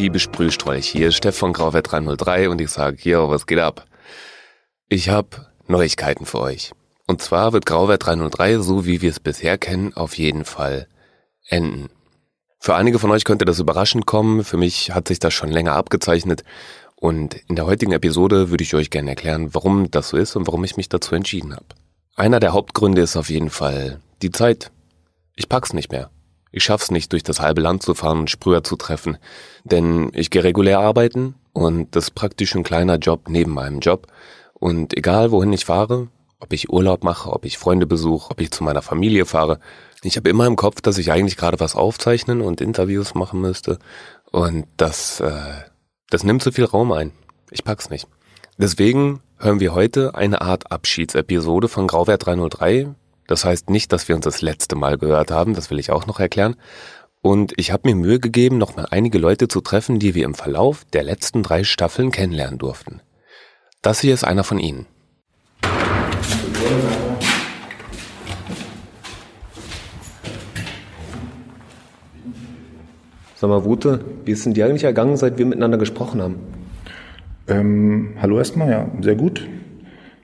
Liebe Sprühstrolch, hier ist Steff von Grauwert 303 und ich sage, hier, was geht ab? Ich habe Neuigkeiten für euch. Und zwar wird Grauwert 303, so wie wir es bisher kennen, auf jeden Fall enden. Für einige von euch könnte das überraschend kommen, für mich hat sich das schon länger abgezeichnet und in der heutigen Episode würde ich euch gerne erklären, warum das so ist und warum ich mich dazu entschieden habe. Einer der Hauptgründe ist auf jeden Fall die Zeit. Ich pack's nicht mehr. Ich schaff's nicht, durch das halbe Land zu fahren und Sprüher zu treffen, denn ich gehe regulär arbeiten und das ist praktisch ein kleiner Job neben meinem Job und egal wohin ich fahre, ob ich Urlaub mache, ob ich Freunde besuche, ob ich zu meiner Familie fahre, ich habe immer im Kopf, dass ich eigentlich gerade was aufzeichnen und Interviews machen müsste und das, äh, das nimmt zu viel Raum ein. Ich pack's nicht. Deswegen hören wir heute eine Art Abschiedsepisode von Grauwert 303. Das heißt nicht, dass wir uns das letzte Mal gehört haben, das will ich auch noch erklären. Und ich habe mir Mühe gegeben, nochmal einige Leute zu treffen, die wir im Verlauf der letzten drei Staffeln kennenlernen durften. Das hier ist einer von ihnen. Sag mal, Wute, wie ist denn dir eigentlich ergangen, seit wir miteinander gesprochen haben? Ähm, hallo erstmal, ja, sehr gut.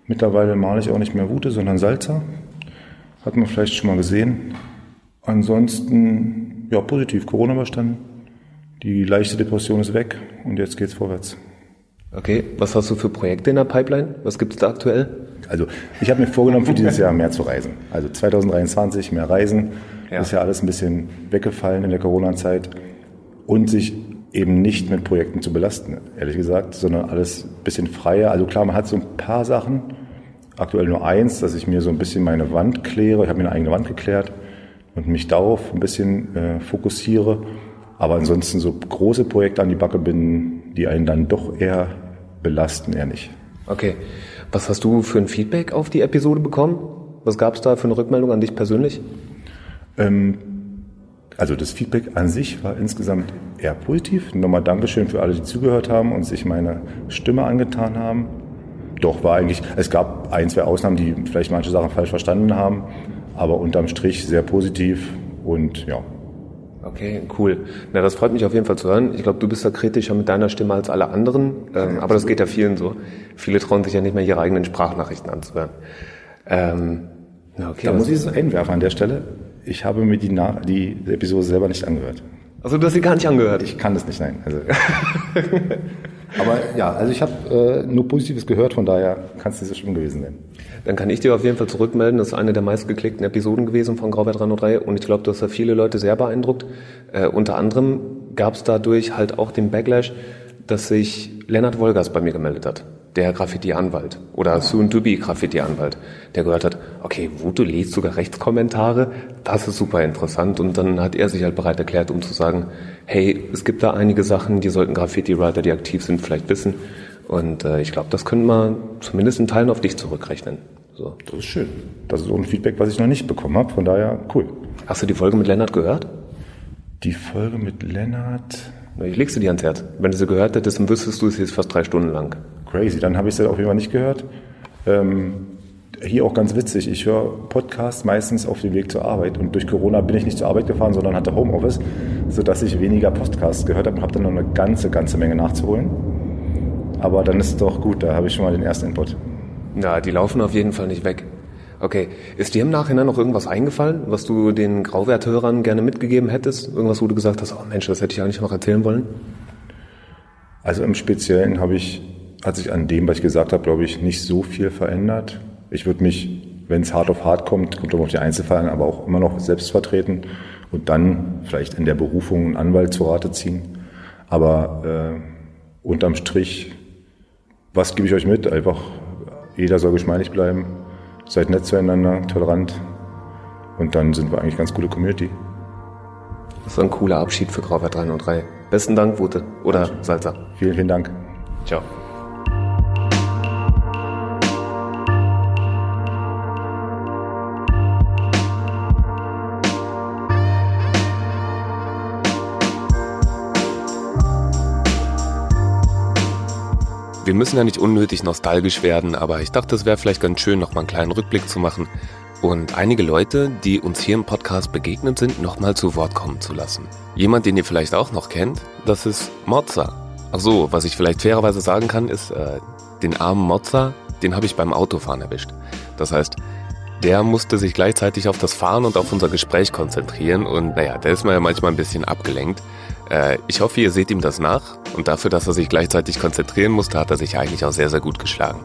Mittlerweile male ich auch nicht mehr Wute, sondern Salzer. Hat man vielleicht schon mal gesehen. Ansonsten, ja, positiv, Corona überstanden. Die leichte Depression ist weg und jetzt geht's vorwärts. Okay, was hast du für Projekte in der Pipeline? Was gibt's da aktuell? Also, ich habe mir vorgenommen, für dieses Jahr mehr zu reisen. Also 2023 mehr reisen. Ja. Ist ja alles ein bisschen weggefallen in der Corona-Zeit und sich eben nicht mit Projekten zu belasten, ehrlich gesagt, sondern alles ein bisschen freier. Also klar, man hat so ein paar Sachen, aktuell nur eins, dass ich mir so ein bisschen meine Wand kläre. Ich habe mir eine eigene Wand geklärt und mich darauf ein bisschen äh, fokussiere. Aber ansonsten so große Projekte an die Backe binden, die einen dann doch eher belasten, eher nicht. Okay. Was hast du für ein Feedback auf die Episode bekommen? Was gab es da für eine Rückmeldung an dich persönlich? Ähm, also das Feedback an sich war insgesamt eher positiv. Nochmal Dankeschön für alle, die zugehört haben und sich meine Stimme angetan haben. Doch, war eigentlich, es gab ein, zwei Ausnahmen, die vielleicht manche Sachen falsch verstanden haben, aber unterm Strich sehr positiv und ja. Okay, cool. Na, das freut mich auf jeden Fall zu hören. Ich glaube, du bist da kritischer mit deiner Stimme als alle anderen, ähm, aber das geht ja vielen so. Viele trauen sich ja nicht mehr ihre eigenen Sprachnachrichten anzuhören. Ähm, okay, da muss ich es einwerfen an der Stelle ich habe mir die, Na die Episode selber nicht angehört. Also du hast sie gar nicht angehört? Ich kann das nicht, nein. Also. Aber ja, also ich habe äh, nur Positives gehört, von daher kann es nicht so schlimm gewesen sein. Dann kann ich dir auf jeden Fall zurückmelden, das ist eine der meistgeklickten Episoden gewesen von Grauwert 303 und ich glaube, du hast da viele Leute sehr beeindruckt. Äh, unter anderem gab es dadurch halt auch den Backlash, dass sich Lennart Wolgers bei mir gemeldet hat der Graffiti-Anwalt oder soon-to-be Graffiti-Anwalt, der gehört hat, okay, Voodoo liest sogar Rechtskommentare, das ist super interessant und dann hat er sich halt bereit erklärt, um zu sagen, hey, es gibt da einige Sachen, die sollten Graffiti-Writer, die aktiv sind, vielleicht wissen und äh, ich glaube, das könnte man zumindest in Teilen auf dich zurückrechnen. So. Das ist schön. Das ist so ein Feedback, was ich noch nicht bekommen habe, von daher cool. Hast du die Folge mit Lennart gehört? Die Folge mit Lennart... Ich leg's dir die ans Herz. Wenn du sie gehört hättest, dann wüsstest du es jetzt fast drei Stunden lang crazy. Dann habe ich es auf jeden Fall nicht gehört. Ähm, hier auch ganz witzig. Ich höre Podcasts meistens auf dem Weg zur Arbeit und durch Corona bin ich nicht zur Arbeit gefahren, sondern hatte Homeoffice, sodass ich weniger Podcasts gehört habe und habe dann noch eine ganze, ganze Menge nachzuholen. Aber dann ist es doch gut, da habe ich schon mal den ersten Input. Ja, die laufen auf jeden Fall nicht weg. Okay, ist dir im Nachhinein noch irgendwas eingefallen, was du den Grauwerthörern gerne mitgegeben hättest? Irgendwas, wo du gesagt hast, oh Mensch, das hätte ich eigentlich noch erzählen wollen? Also im Speziellen habe ich hat sich an dem, was ich gesagt habe, glaube ich, nicht so viel verändert. Ich würde mich, wenn es hart auf hart kommt, kommt auf die Einzelfälle, aber auch immer noch selbst vertreten und dann vielleicht in der Berufung einen Anwalt zu Rate ziehen. Aber äh, unterm Strich, was gebe ich euch mit? Einfach, jeder soll geschmeidig bleiben, seid nett zueinander, tolerant und dann sind wir eigentlich ganz gute Community. Das ist ein cooler Abschied für Grauwert 3 und 3. Besten Dank, Wute oder Salzer. Vielen, vielen Dank. Ciao. Wir müssen ja nicht unnötig nostalgisch werden, aber ich dachte, es wäre vielleicht ganz schön, noch mal einen kleinen Rückblick zu machen, und einige Leute, die uns hier im Podcast begegnet sind, nochmal zu Wort kommen zu lassen. Jemand, den ihr vielleicht auch noch kennt, das ist Mozza. Ach so, was ich vielleicht fairerweise sagen kann, ist, äh, den armen Mozza, den habe ich beim Autofahren erwischt. Das heißt, der musste sich gleichzeitig auf das Fahren und auf unser Gespräch konzentrieren und naja, da ist man ja manchmal ein bisschen abgelenkt. Äh, ich hoffe, ihr seht ihm das nach und dafür, dass er sich gleichzeitig konzentrieren musste, hat er sich eigentlich auch sehr, sehr gut geschlagen.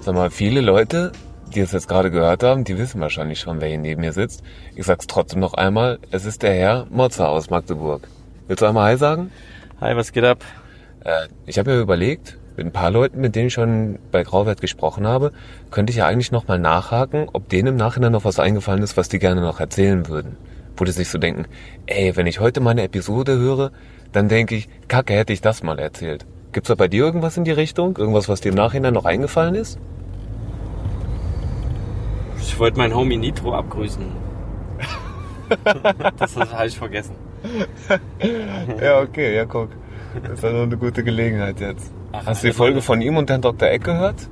Sag mal, viele Leute, die es jetzt gerade gehört haben, die wissen wahrscheinlich schon, wer hier neben mir sitzt. Ich sag's trotzdem noch einmal, es ist der Herr Mozza aus Magdeburg. Willst du einmal Hi sagen? Hi, was geht ab? Äh, ich habe mir überlegt, mit ein paar Leuten, mit denen ich schon bei Grauwert gesprochen habe, könnte ich ja eigentlich nochmal nachhaken, ob denen im Nachhinein noch was eingefallen ist, was die gerne noch erzählen würden. Wo die sich so denken, ey, wenn ich heute meine Episode höre, dann denke ich, kacke, hätte ich das mal erzählt. Gibt's da bei dir irgendwas in die Richtung? Irgendwas, was dir im Nachhinein noch eingefallen ist? Ich wollte meinen Homie Nitro abgrüßen. das habe ich vergessen. ja, okay, ja, guck. Das ist also eine gute Gelegenheit jetzt. Ach, Hast du die Folge von ihm und Herrn Dr. Eck gehört?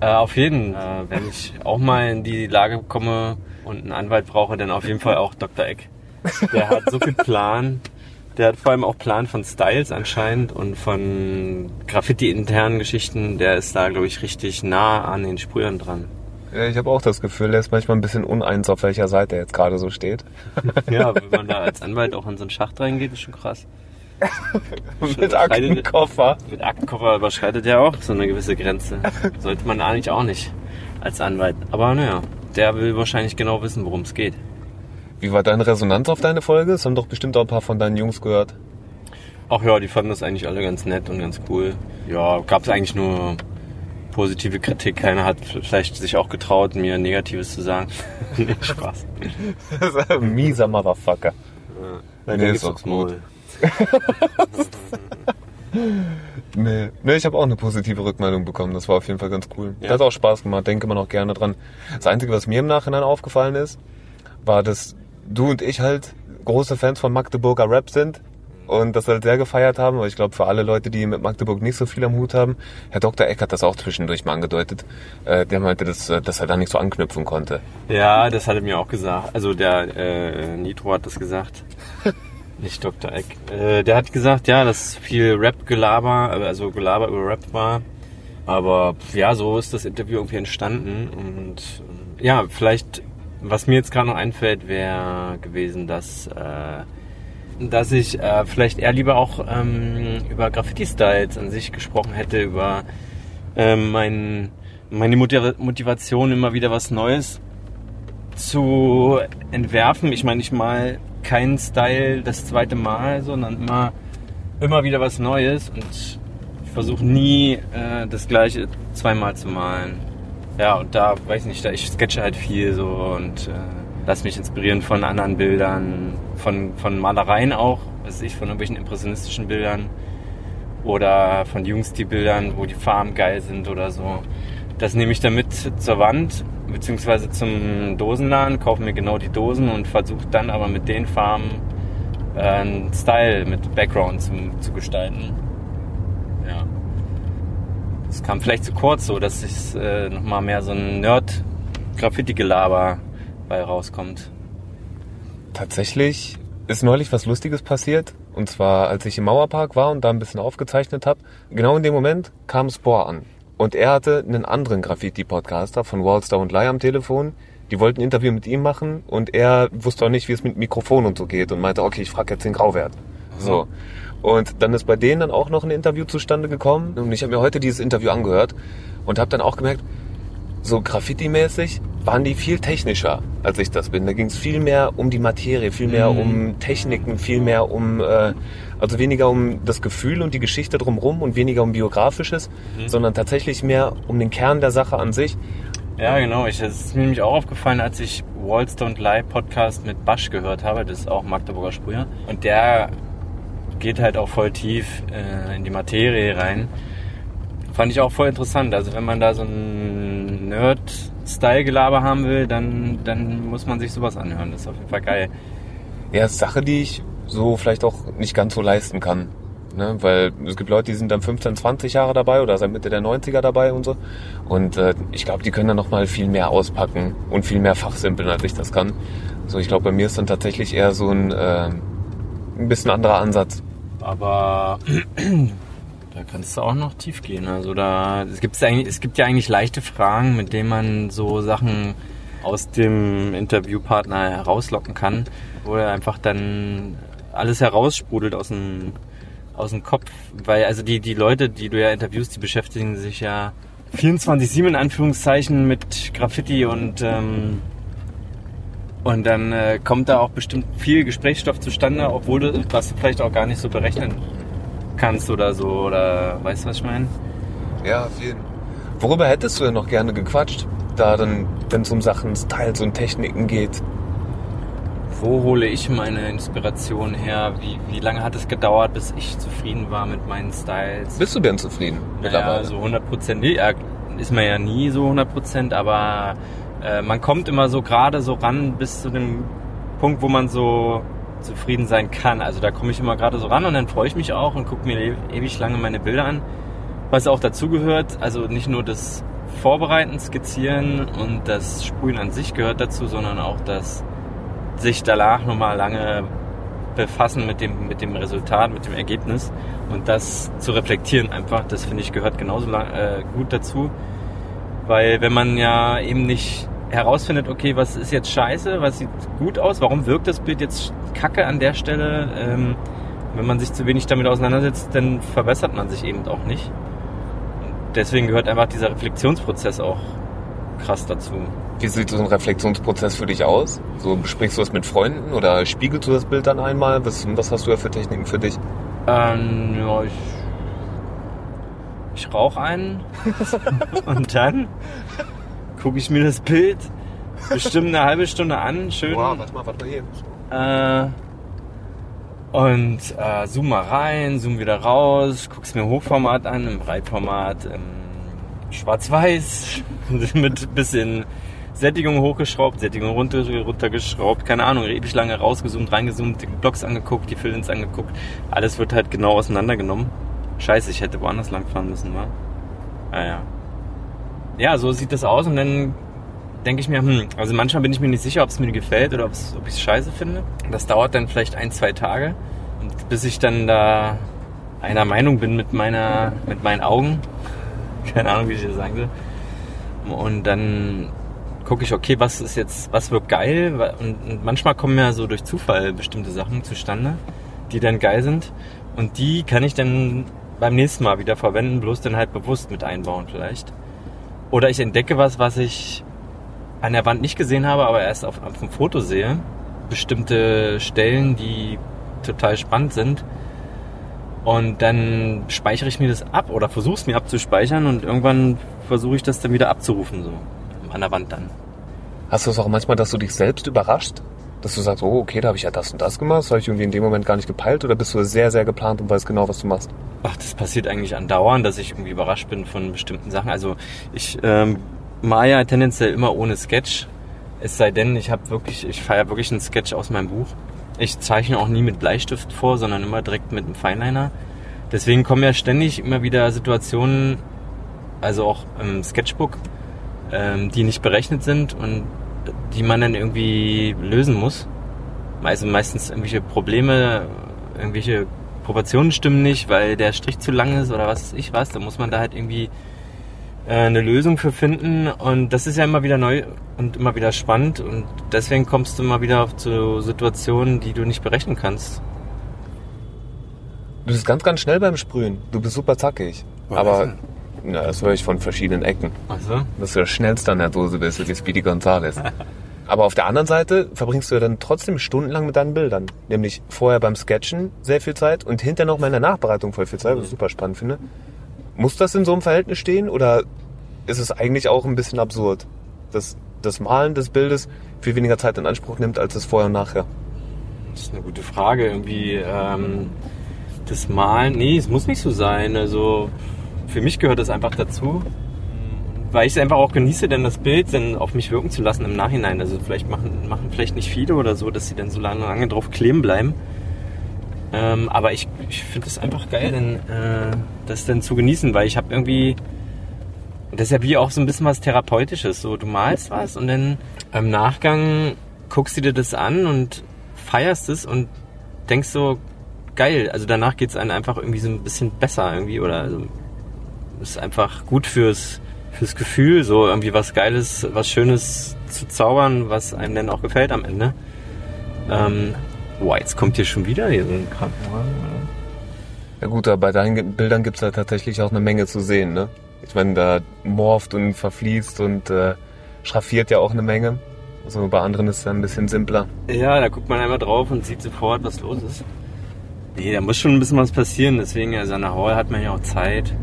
Äh, auf jeden. Äh, wenn ich auch mal in die Lage komme und einen Anwalt brauche, dann auf jeden Fall auch Dr. Eck. Der hat so viel Plan. Der hat vor allem auch Plan von Styles anscheinend und von Graffiti-internen Geschichten. Der ist da, glaube ich, richtig nah an den Sprühern dran. Ja, ich habe auch das Gefühl, er ist manchmal ein bisschen uneins, auf welcher Seite er jetzt gerade so steht. ja, wenn man da als Anwalt auch in so einen Schacht reingeht, ist schon krass. mit Aktenkoffer. Mit Aktenkoffer überschreitet er auch so eine gewisse Grenze. Sollte man eigentlich auch nicht als Anwalt. Aber naja, der will wahrscheinlich genau wissen, worum es geht. Wie war deine Resonanz auf deine Folge? Das haben doch bestimmt auch ein paar von deinen Jungs gehört. Ach ja, die fanden das eigentlich alle ganz nett und ganz cool. Ja, gab es eigentlich nur positive Kritik. Keiner hat vielleicht sich auch getraut, mir Negatives zu sagen. nee, Spaß. Mieser Motherfucker. Ja. Nein, nee, ist auch gut. nee. nee, ich habe auch eine positive Rückmeldung bekommen. Das war auf jeden Fall ganz cool. Ja. Hat auch Spaß gemacht, denke immer noch gerne dran. Das Einzige, was mir im Nachhinein aufgefallen ist, war, dass du und ich halt große Fans von Magdeburger Rap sind und das halt sehr gefeiert haben. Aber ich glaube, für alle Leute, die mit Magdeburg nicht so viel am Hut haben, Herr Dr. Eck hat das auch zwischendurch mal angedeutet. Äh, der meinte, dass, äh, dass er da nicht so anknüpfen konnte. Ja, das hat er mir auch gesagt. Also der äh, Nitro hat das gesagt. Nicht Dr. Eck. Äh, der hat gesagt, ja, dass viel Rap-Gelaber, also Gelaber über Rap war. Aber ja, so ist das Interview irgendwie entstanden. Und ja, vielleicht, was mir jetzt gerade noch einfällt, wäre gewesen, dass, äh, dass ich äh, vielleicht eher lieber auch ähm, über Graffiti-Styles an sich gesprochen hätte, über äh, mein, meine Motivation, immer wieder was Neues zu entwerfen. Ich meine, ich mal keinen Style das zweite Mal, sondern immer, immer wieder was Neues und ich versuche nie äh, das gleiche zweimal zu malen. Ja, und da, weiß nicht, da ich sketche halt viel so und äh, lass mich inspirieren von anderen Bildern, von, von Malereien auch, weiß ich, von irgendwelchen impressionistischen Bildern oder von Jungsti-Bildern, wo die Farben geil sind oder so. Das nehme ich dann mit zur Wand beziehungsweise zum Dosenladen, kaufe mir genau die Dosen und versuche dann aber mit den Farben äh, einen Style mit Background zu, zu gestalten. Ja. Es kam vielleicht zu kurz, so dass es äh, nochmal mehr so ein Nerd-Graffiti-Gelaber bei rauskommt. Tatsächlich ist neulich was Lustiges passiert. Und zwar, als ich im Mauerpark war und da ein bisschen aufgezeichnet habe. Genau in dem Moment kam Spore an. Und er hatte einen anderen Graffiti-Podcaster von Wallstar und Lai am Telefon. Die wollten ein Interview mit ihm machen und er wusste auch nicht, wie es mit Mikrofon und so geht und meinte, okay, ich frage jetzt den Grauwert. So. Und dann ist bei denen dann auch noch ein Interview zustande gekommen und ich habe mir heute dieses Interview angehört und habe dann auch gemerkt, so Graffiti-mäßig waren die viel technischer, als ich das bin. Da ging es viel mehr um die Materie, viel mehr mhm. um Techniken, viel mehr um, äh, also weniger um das Gefühl und die Geschichte drumherum und weniger um Biografisches, mhm. sondern tatsächlich mehr um den Kern der Sache an sich. Ja, genau. Ich, das ist mir nämlich auch aufgefallen, als ich Walls Don't Lie Podcast mit Basch gehört habe. Das ist auch Magdeburger Sprüher. Und der geht halt auch voll tief äh, in die Materie rein. Fand ich auch voll interessant. Also wenn man da so ein Nerd-Style-Gelaber haben will, dann, dann muss man sich sowas anhören. Das ist auf jeden Fall geil. Ja, Sache, die ich so vielleicht auch nicht ganz so leisten kann. Ne? Weil es gibt Leute, die sind dann 15, 20 Jahre dabei oder seit Mitte der 90er dabei und so. Und äh, ich glaube, die können dann nochmal viel mehr auspacken und viel mehr fachsimpeln, als ich das kann. So, ich glaube, bei mir ist dann tatsächlich eher so ein, äh, ein bisschen anderer Ansatz. Aber da kannst du auch noch tief gehen. Also da es, gibt's eigentlich, es gibt ja eigentlich leichte Fragen, mit denen man so Sachen aus dem Interviewpartner herauslocken kann, wo er einfach dann alles heraussprudelt aus dem, aus dem Kopf. Weil also die, die Leute, die du ja interviewst, die beschäftigen sich ja 24-7 in Anführungszeichen mit Graffiti und ähm, und dann äh, kommt da auch bestimmt viel Gesprächsstoff zustande, obwohl du was du vielleicht auch gar nicht so berechnen kannst oder so. Oder weißt du, was ich meine? Ja, viel. Worüber hättest du denn noch gerne gequatscht? Da dann, wenn es um Sachen, Styles und Techniken geht. Wo hole ich meine Inspiration her? Wie, wie lange hat es gedauert, bis ich zufrieden war mit meinen Styles? Bist du denn zufrieden mittlerweile? Ja, so 100 Prozent. Ja, ist man ja nie so 100 Prozent, aber äh, man kommt immer so gerade so ran bis zu dem Punkt, wo man so zufrieden sein kann. Also da komme ich immer gerade so ran und dann freue ich mich auch und gucke mir e-, ewig lange meine Bilder an. Was auch dazugehört, also nicht nur das Vorbereiten, Skizzieren und das Sprühen an sich gehört dazu, sondern auch das sich danach nochmal lange befassen mit dem, mit dem Resultat, mit dem Ergebnis und das zu reflektieren einfach, das finde ich gehört genauso lang, äh, gut dazu. Weil wenn man ja eben nicht herausfindet, okay, was ist jetzt scheiße, was sieht gut aus, warum wirkt das Bild jetzt kacke an der Stelle, ähm, wenn man sich zu wenig damit auseinandersetzt, dann verbessert man sich eben auch nicht. deswegen gehört einfach dieser Reflexionsprozess auch krass dazu. Wie sieht so ein Reflexionsprozess für dich aus? So besprichst du das mit Freunden oder spiegelst du das Bild dann einmal? Was, was hast du da für Techniken für dich? Ähm, ja, ich, ich rauche einen und dann gucke ich mir das Bild bestimmt eine halbe Stunde an, schön. Wow, warte mal, warte mal hier. Äh, und äh, zoom mal rein, zoom wieder raus, guck's mir Hochformat an, im Breitformat, im Schwarz-Weiß, mit bisschen Sättigung hochgeschraubt, Sättigung runter, runtergeschraubt, keine Ahnung, ewig lange rausgezoomt, reingezoomt, die Blocks angeguckt, die Fill-ins angeguckt. Alles wird halt genau auseinandergenommen. Scheiße, ich hätte woanders lang fahren müssen, wa? Ah, ja, so sieht das aus und dann denke ich mir, hm, also manchmal bin ich mir nicht sicher, ob es mir gefällt oder ob ich es scheiße finde. Das dauert dann vielleicht ein, zwei Tage bis ich dann da einer Meinung bin mit meiner, mit meinen Augen. Keine Ahnung, wie ich das sagen soll. Und dann gucke ich, okay, was ist jetzt, was wird geil? Und manchmal kommen ja so durch Zufall bestimmte Sachen zustande, die dann geil sind. Und die kann ich dann beim nächsten Mal wieder verwenden, bloß dann halt bewusst mit einbauen vielleicht. Oder ich entdecke was, was ich an der Wand nicht gesehen habe, aber erst auf, auf dem Foto sehe. Bestimmte Stellen, die total spannend sind. Und dann speichere ich mir das ab oder versuche es mir abzuspeichern und irgendwann versuche ich das dann wieder abzurufen, so an der Wand dann. Hast du es auch manchmal, dass du dich selbst überrascht? Dass du sagst, oh, okay, da habe ich ja das und das gemacht, das habe ich irgendwie in dem Moment gar nicht gepeilt oder bist du sehr, sehr geplant und weißt genau, was du machst? Ach, das passiert eigentlich andauernd, dass ich irgendwie überrascht bin von bestimmten Sachen. Also ich ähm, mal ja tendenziell immer ohne Sketch. Es sei denn, ich habe wirklich, ich feiere wirklich einen Sketch aus meinem Buch. Ich zeichne auch nie mit Bleistift vor, sondern immer direkt mit einem Fineliner. Deswegen kommen ja ständig immer wieder Situationen, also auch im Sketchbook, ähm, die nicht berechnet sind und die man dann irgendwie lösen muss. Also meistens irgendwelche Probleme, irgendwelche Proportionen stimmen nicht, weil der Strich zu lang ist oder was weiß ich was. Da muss man da halt irgendwie eine Lösung für finden und das ist ja immer wieder neu und immer wieder spannend und deswegen kommst du immer wieder zu Situationen, die du nicht berechnen kannst. Du bist ganz, ganz schnell beim Sprühen. Du bist super zackig. Was Aber na, das höre ich von verschiedenen Ecken. Ach so? Dass du der Schnellste an der Dose bist, wie Speedy Gonzales. Aber auf der anderen Seite verbringst du ja dann trotzdem stundenlang mit deinen Bildern. Nämlich vorher beim Sketchen sehr viel Zeit und hinterher noch mal in der Nachbereitung voll viel Zeit, was ich super spannend finde. Muss das in so einem Verhältnis stehen oder ist es eigentlich auch ein bisschen absurd, dass das Malen des Bildes viel weniger Zeit in Anspruch nimmt als das vorher und nachher? Das ist eine gute Frage. Irgendwie ähm, das Malen, nee, es muss nicht so sein. Also für mich gehört das einfach dazu weil ich es einfach auch genieße, dann das Bild dann auf mich wirken zu lassen im Nachhinein. Also vielleicht machen, machen vielleicht nicht viele oder so, dass sie dann so lange, lange drauf kleben bleiben. Ähm, aber ich, ich finde es einfach geil, denn, äh, das dann zu genießen, weil ich habe irgendwie, das ist ja wie auch so ein bisschen was Therapeutisches. So, du malst was und dann im Nachgang guckst du dir das an und feierst es und denkst so, geil. Also danach geht es einem einfach irgendwie so ein bisschen besser irgendwie oder also, ist einfach gut fürs, fürs Gefühl, so irgendwie was Geiles, was Schönes zu zaubern, was einem dann auch gefällt am Ende. Ähm, boah, jetzt kommt hier schon wieder hier so ein Krankenwagen. Ja gut, aber bei deinen Bildern gibt es da tatsächlich auch eine Menge zu sehen, ne? Ich meine, da morpht und verfließt und äh, schraffiert ja auch eine Menge. Also bei anderen ist es ein bisschen simpler. Ja, da guckt man einmal drauf und sieht sofort, was los ist. Nee, da muss schon ein bisschen was passieren. Deswegen, also an der Hall hat man ja auch Zeit.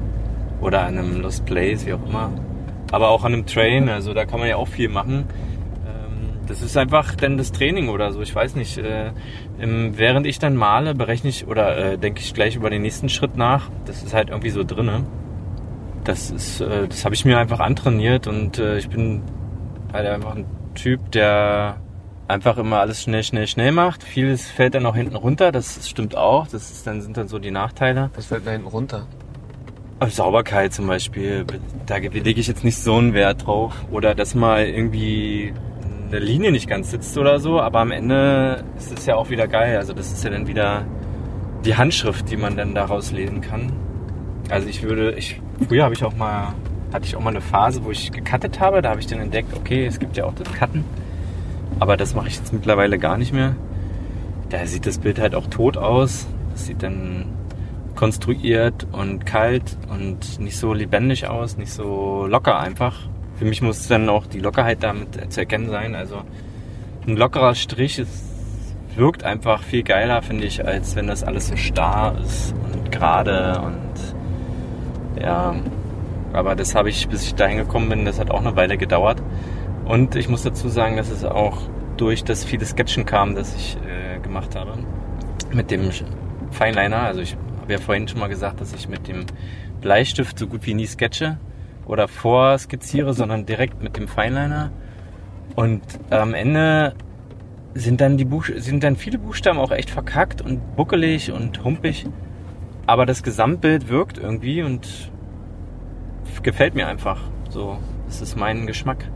Oder an einem Lost Place, wie auch immer. Aber auch an einem Train, also da kann man ja auch viel machen. Das ist einfach dann das Training oder so. Ich weiß nicht. Äh, während ich dann male, berechne ich oder äh, denke ich gleich über den nächsten Schritt nach. Das ist halt irgendwie so drinne. Das ist, äh, das habe ich mir einfach antrainiert und ich bin halt einfach ein Typ, der einfach immer alles schnell, schnell, schnell macht. Vieles fällt dann auch hinten runter, das stimmt auch. Das ist dann, sind dann so die Nachteile. Was fällt da hinten runter? Sauberkeit zum Beispiel, da lege ich jetzt nicht so einen Wert drauf. Oder dass mal irgendwie eine Linie nicht ganz sitzt oder so, aber am Ende ist es ja auch wieder geil. Also das ist ja dann wieder die Handschrift, die man dann daraus lesen kann. Also ich würde, ich, früher habe ich auch mal, hatte ich auch mal eine Phase, wo ich gecuttet habe, da habe ich dann entdeckt, okay, es gibt ja auch das Cutten. Aber das mache ich jetzt mittlerweile gar nicht mehr. Da sieht das Bild halt auch tot aus. Das sieht dann konstruiert und kalt und nicht so lebendig aus, nicht so locker einfach. Für mich muss dann auch die Lockerheit damit zu erkennen sein. Also ein lockerer Strich ist, wirkt einfach viel geiler, finde ich, als wenn das alles so starr ist und gerade und ja. Aber das habe ich, bis ich dahin gekommen bin, das hat auch eine Weile gedauert. Und ich muss dazu sagen, dass es auch durch das viele Sketchen kam, das ich äh, gemacht habe. Mit dem Fineliner. Also ich habe ja vorhin schon mal gesagt, dass ich mit dem Bleistift so gut wie nie sketche oder vorskizziere, sondern direkt mit dem Fineliner. Und am Ende sind dann, die Buch sind dann viele Buchstaben auch echt verkackt und buckelig und humpig. Aber das Gesamtbild wirkt irgendwie und gefällt mir einfach. So, das ist mein Geschmack.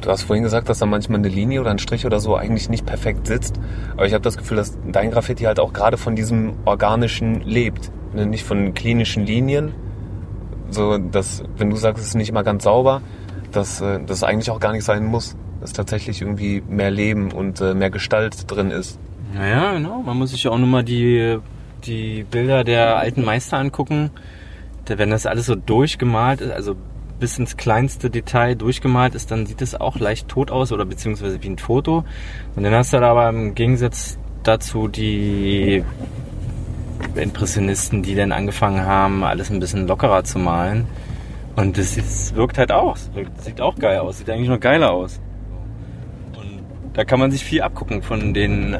Du hast vorhin gesagt, dass da manchmal eine Linie oder ein Strich oder so eigentlich nicht perfekt sitzt. Aber ich habe das Gefühl, dass dein Graffiti halt auch gerade von diesem Organischen lebt. Ne, nicht von klinischen Linien. So, dass, wenn du sagst, es ist nicht immer ganz sauber, dass äh, das eigentlich auch gar nicht sein muss. Dass tatsächlich irgendwie mehr Leben und äh, mehr Gestalt drin ist. Naja, genau. Man muss sich ja auch nur mal die, die Bilder der alten Meister angucken. Wenn das alles so durchgemalt ist, also bis ins kleinste Detail durchgemalt ist, dann sieht es auch leicht tot aus oder beziehungsweise wie ein Foto. Und dann hast du da aber im Gegensatz dazu die Impressionisten, die dann angefangen haben, alles ein bisschen lockerer zu malen. Und das wirkt halt auch, sieht auch geil aus, sieht eigentlich noch geiler aus. Und da kann man sich viel abgucken von den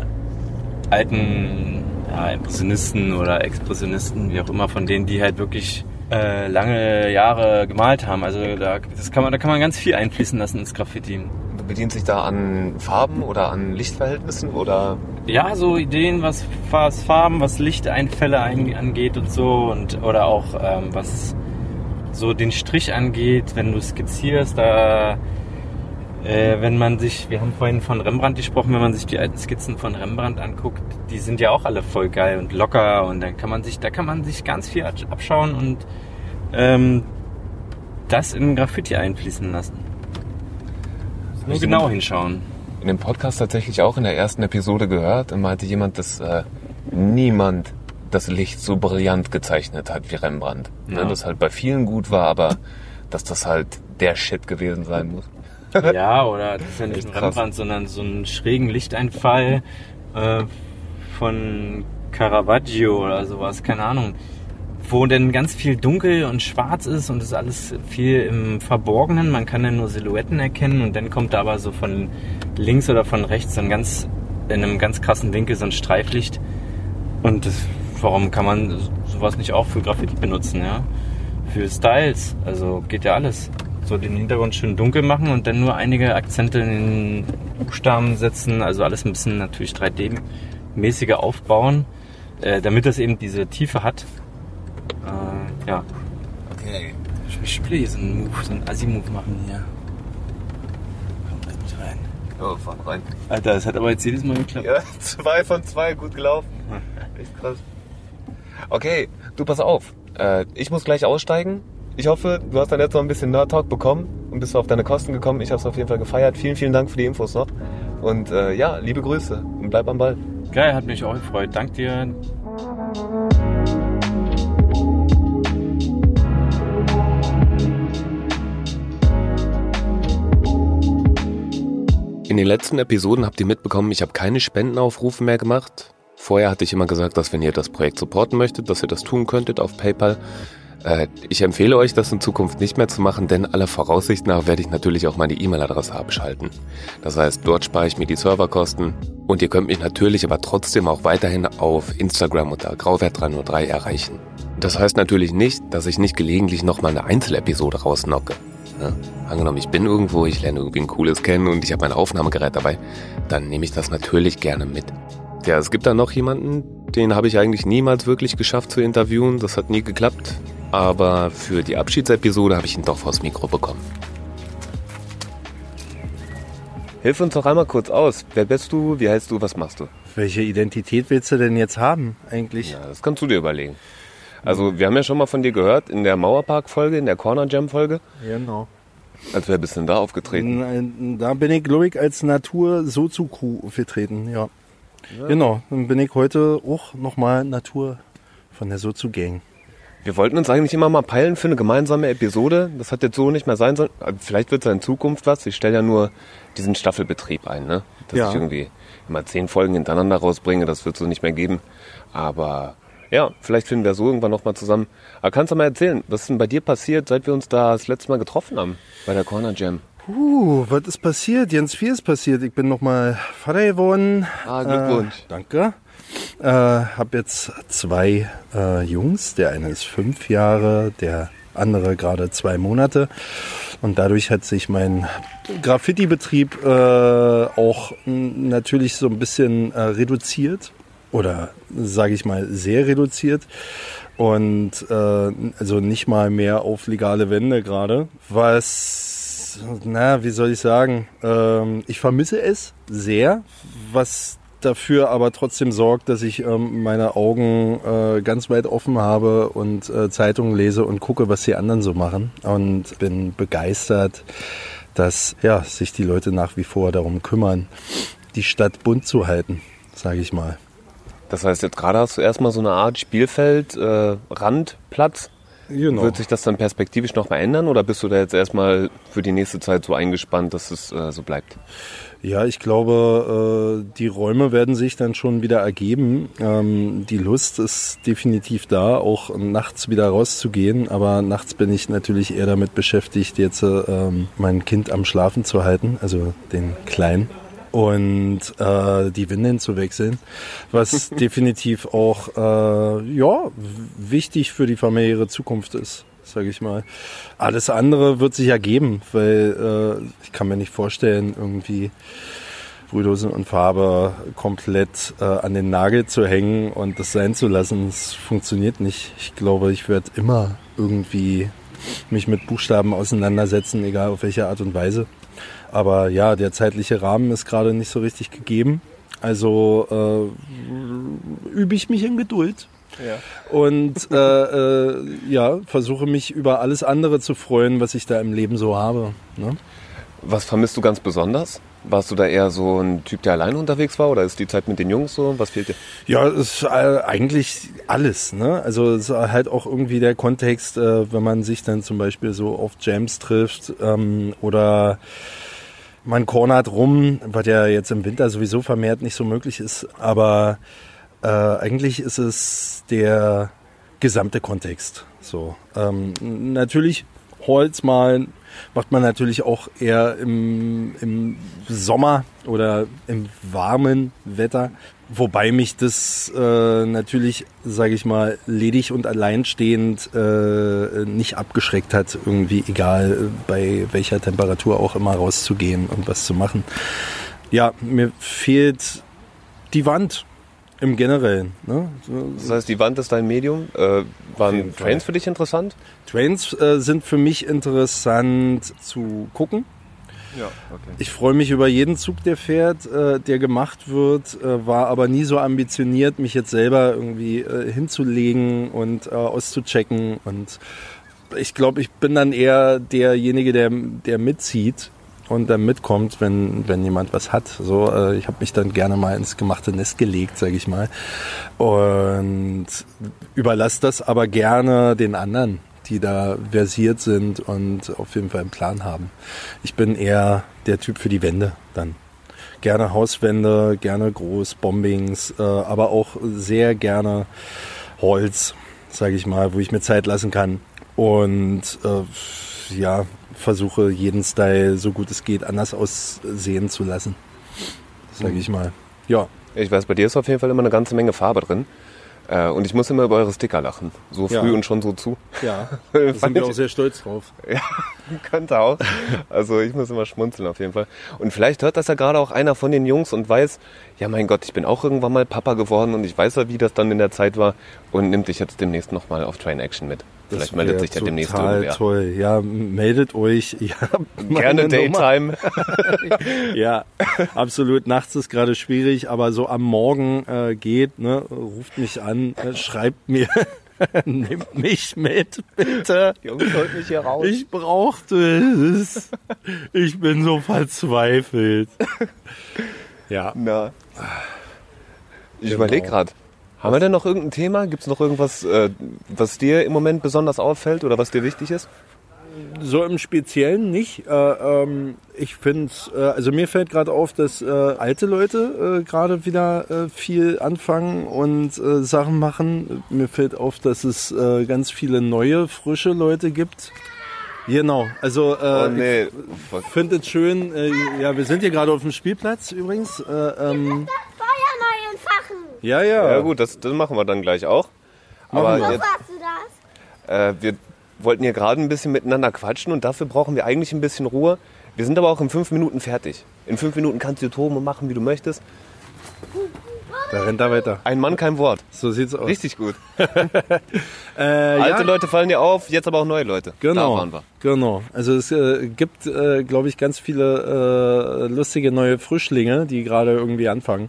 alten ja, Impressionisten oder Expressionisten, wie auch immer, von denen, die halt wirklich äh, lange Jahre gemalt haben. Also da, das kann man, da kann man ganz viel einfließen lassen ins Graffiti. Bedient sich da an Farben oder an Lichtverhältnissen oder? Ja, so Ideen, was, was Farben, was Lichteinfälle angeht und so und oder auch ähm, was so den Strich angeht, wenn du skizzierst, da äh, wenn man sich, wir haben vorhin von Rembrandt gesprochen, wenn man sich die alten Skizzen von Rembrandt anguckt, die sind ja auch alle voll geil und locker und dann kann man sich, da kann man sich ganz viel abschauen und ähm, das in Graffiti einfließen lassen. Nur genau hinschauen. In dem Podcast tatsächlich auch in der ersten Episode gehört und meinte jemand, dass äh, niemand das Licht so brillant gezeichnet hat wie Rembrandt. Ne, ja. Ne, das halt bei vielen gut war, aber dass das halt der Shit gewesen sein muss. ja, oder das ist ja nicht ein Rembrandt, sondern so einen schrägen Lichteinfall äh, von Caravaggio oder sowas, keine Ahnung. Wo denn ganz viel dunkel und schwarz ist und es ist alles viel im Verborgenen. Man kann dann nur Silhouetten erkennen und dann kommt da aber so von links oder von rechts so ganz, in einem ganz krassen Winkel so ein Streiflicht. Und das, warum kann man sowas nicht auch für Graffiti benutzen, ja? Für Styles, also geht ja alles so den Hintergrund schön dunkel machen und dann nur einige Akzente in den Buchstaben setzen. Also alles ein bisschen natürlich 3D-mäßiger aufbauen. äh, damit das eben diese Tiefe hat. Äh, ja. Okay. Ich will hier so einen Move, so einen Assi-Move machen hier. Komm, lass mich rein. Ja, fahren rein. Alter, das hat aber jetzt jedes Mal geklappt. Ja, zwei von zwei, gut gelaufen. Echt krass. Okay, du pass auf. Äh, ich muss gleich aussteigen. Ich hoffe, du hast dann jetzt noch ein bisschen Nerd Talk bekommen und bist auf deine Kosten gekommen. Ich habe es auf jeden Fall gefeiert. Vielen, vielen Dank für die Infos noch. Und äh, ja, liebe Grüße und bleib am Ball. Geil, hat mich auch gefreut. Dank dir. In den letzten Episoden habt ihr mitbekommen, ich habe keine Spendenaufrufe mehr gemacht. Vorher hatte ich immer gesagt, dass wenn ihr das Projekt supporten möchtet, dass ihr das tun könntet auf PayPal. Äh, ich empfehle euch, das in Zukunft nicht mehr zu machen, denn aller Voraussicht nach werde ich natürlich auch meine E-Mail-Adresse abschalten. Das heißt, dort spare ich mir die Serverkosten und ihr könnt mich natürlich aber trotzdem auch weiterhin auf Instagram unter Grauwert303 erreichen. Das heißt natürlich nicht, dass ich nicht gelegentlich nochmal eine Einzelepisode rausnocke. Ja, angenommen, ich bin irgendwo, ich lerne irgendwie ein cooles kennen und ich habe mein Aufnahmegerät dabei, dann nehme ich das natürlich gerne mit. Ja, es gibt da noch jemanden, den habe ich eigentlich niemals wirklich geschafft zu interviewen, das hat nie geklappt, aber für die Abschiedsepisode habe ich ihn doch vors Mikro bekommen. Hilf uns doch einmal kurz aus. Wer bist du? Wie heißt du? Was machst du? Welche Identität willst du denn jetzt haben, eigentlich? Ja, das kannst du dir überlegen. Also, wir haben ja schon mal von dir gehört in der Mauerpark-Folge, in der Corner Jam-Folge. Genau. Als wer bist denn da aufgetreten? Da bin ich, glaube ich, als Natur-Sozu-Crew aufgetreten, ja. Genau, dann bin ich heute auch nochmal Natur von der Sozu-Gang. Wir wollten uns eigentlich immer mal peilen für eine gemeinsame Episode. Das hat jetzt so nicht mehr sein sollen. Vielleicht wird es ja in Zukunft was. Ich stelle ja nur diesen Staffelbetrieb ein, ne? Dass Ja. ich irgendwie immer zehn Folgen hintereinander rausbringe. Das wird so nicht mehr geben. Aber ja, vielleicht finden wir so irgendwann nochmal zusammen. Aber kannst du mal erzählen, was ist denn bei dir passiert, seit wir uns da das letzte Mal getroffen haben? Bei der Corner Jam. Uh, was ist passiert? Ganz viel ist passiert. Ich bin nochmal Vater geworden. Ah, Glückwunsch. Äh, danke. Äh, hab jetzt zwei äh, Jungs. Der eine ist fünf Jahre, der andere gerade zwei Monate. Und dadurch hat sich mein Graffiti-Betrieb äh, auch natürlich so ein bisschen äh, reduziert. Oder sage ich mal sehr reduziert. Und äh, also nicht mal mehr auf legale Wände gerade. Was, na, wie soll ich sagen? Ähm, ich vermisse es sehr, was dafür aber trotzdem sorgt, dass ich ähm, meine Augen äh, ganz weit offen habe und äh, Zeitungen lese und gucke, was die anderen so machen. Und bin begeistert, dass ja, sich die Leute nach wie vor darum kümmern, die Stadt bunt zu halten, sage ich mal. Das heißt, jetzt gerade hast du erstmal so eine Art Spielfeld, äh, Randplatz. Genau. Wird sich das dann perspektivisch noch mal ändern oder bist du da jetzt erstmal für die nächste Zeit so eingespannt, dass es äh, so bleibt? Ja, ich glaube, äh, die Räume werden sich dann schon wieder ergeben. Ähm, die Lust ist definitiv da, auch nachts wieder rauszugehen. Aber nachts bin ich natürlich eher damit beschäftigt, jetzt ähm, mein Kind am Schlafen zu halten, also den Kleinen. Und äh, die Windeln zu wechseln, was definitiv auch äh, ja wichtig für die familiäre Zukunft ist, sage ich mal. Alles andere wird sich ergeben, weil äh, ich kann mir nicht vorstellen, irgendwie Brühdose und Farbe komplett äh, an den Nagel zu hängen und das sein zu lassen. Das funktioniert nicht. Ich glaube, ich werde immer irgendwie mich mit Buchstaben auseinandersetzen, egal auf welche Art und Weise. Aber ja, der zeitliche Rahmen ist gerade nicht so richtig gegeben. Also äh, übe ich mich in Geduld. Und äh, äh, ja, versuche mich über alles andere zu freuen, was ich da im Leben so habe. Ne? Was vermisst du ganz besonders? Warst du da eher so ein Typ, der alleine unterwegs war oder ist die Zeit mit den Jungs so? Was fehlt dir? Ja, es ist äh, eigentlich alles. Ne? Also es ist halt auch irgendwie der Kontext, äh, wenn man sich dann zum Beispiel so auf Jams trifft ähm, oder man cornert rum, was ja jetzt im Winter sowieso vermehrt nicht so möglich ist. Aber äh, eigentlich ist es der gesamte Kontext. So ähm, natürlich Holz malen macht man natürlich auch eher im, im Sommer oder im warmen Wetter. Wobei mich das äh, natürlich, sage ich mal, ledig und alleinstehend äh, nicht abgeschreckt hat, irgendwie egal bei welcher Temperatur auch immer rauszugehen und was zu machen. Ja, mir fehlt die Wand. Im Generellen. Ne? Das heißt, die Wand ist dein Medium. Äh, waren Trains für dich interessant? Trains äh, sind für mich interessant zu gucken. Ja, okay. Ich freue mich über jeden Zug, der fährt, äh, der gemacht wird, äh, war aber nie so ambitioniert, mich jetzt selber irgendwie äh, hinzulegen und äh, auszuchecken. Und ich glaube, ich bin dann eher derjenige, der, der mitzieht und dann mitkommt, wenn, wenn jemand was hat. So, äh, ich habe mich dann gerne mal ins gemachte Nest gelegt, sage ich mal. Und überlasse das aber gerne den anderen die da versiert sind und auf jeden Fall einen Plan haben. Ich bin eher der Typ für die Wände dann. Gerne Hauswände, gerne Großbombings, äh, aber auch sehr gerne Holz, sage ich mal, wo ich mir Zeit lassen kann. Und äh, ja, versuche jeden Style so gut es geht anders aussehen zu lassen. Sage ich mal. Ja. Ich weiß, bei dir ist auf jeden Fall immer eine ganze Menge Farbe drin. Äh, und ich muss immer über eure Sticker lachen. So früh Ja. und schon so zu. Ja, da sind wir auch sehr stolz drauf. Ja, könnte auch. Also ich muss immer schmunzeln auf jeden Fall. Und vielleicht hört das ja gerade auch einer von den Jungs und weiß, ja mein Gott, ich bin auch irgendwann mal Papa geworden und ich weiß ja, wie das dann in der Zeit war und nimmt dich jetzt demnächst nochmal auf Train Action mit. Vielleicht meldet sich ja demnächst irgendwer. toll. Ja, meldet euch. Ja, Gerne. Daytime. Ja, absolut. Nachts ist gerade schwierig, aber so am Morgen äh, geht, ne, ruft mich an, äh, schreibt mir, nimmt mich mit, bitte. Jungs, holt mich hier raus. Ich brauchte es. Ich bin so verzweifelt. Ja. Na. Ich Genau. überlege gerade. Haben wir denn noch irgendein Thema? Gibt es noch irgendwas, äh, was dir im Moment besonders auffällt oder was dir wichtig ist? So im Speziellen nicht. Äh, ähm, ich finde, äh, also mir fällt gerade auf, dass äh, alte Leute äh, gerade wieder äh, viel anfangen und Sachen machen. Mir fällt auf, dass es ganz viele neue, frische Leute gibt. Genau, also äh, Oh nee. ich finde es schön. Äh, ja, wir sind hier gerade auf dem Spielplatz übrigens. Äh, ähm. Ja, ja. Ja gut, das, das machen wir dann gleich auch. Aber Wo jetzt, warst du das? äh, wir wollten hier gerade ein bisschen miteinander quatschen und dafür brauchen wir eigentlich ein bisschen Ruhe. Wir sind aber auch in fünf Minuten fertig. In fünf Minuten kannst du toben und machen, wie du möchtest. Da rennt er weiter. Ein Mann, kein Wort. So sieht's aus. Richtig gut. Äh, Alte ja. Leute fallen dir auf, jetzt aber auch neue Leute. Genau, Da waren wir. genau. Also es äh, gibt, äh, glaube ich, ganz viele äh, lustige neue Frischlinge, die gerade irgendwie anfangen.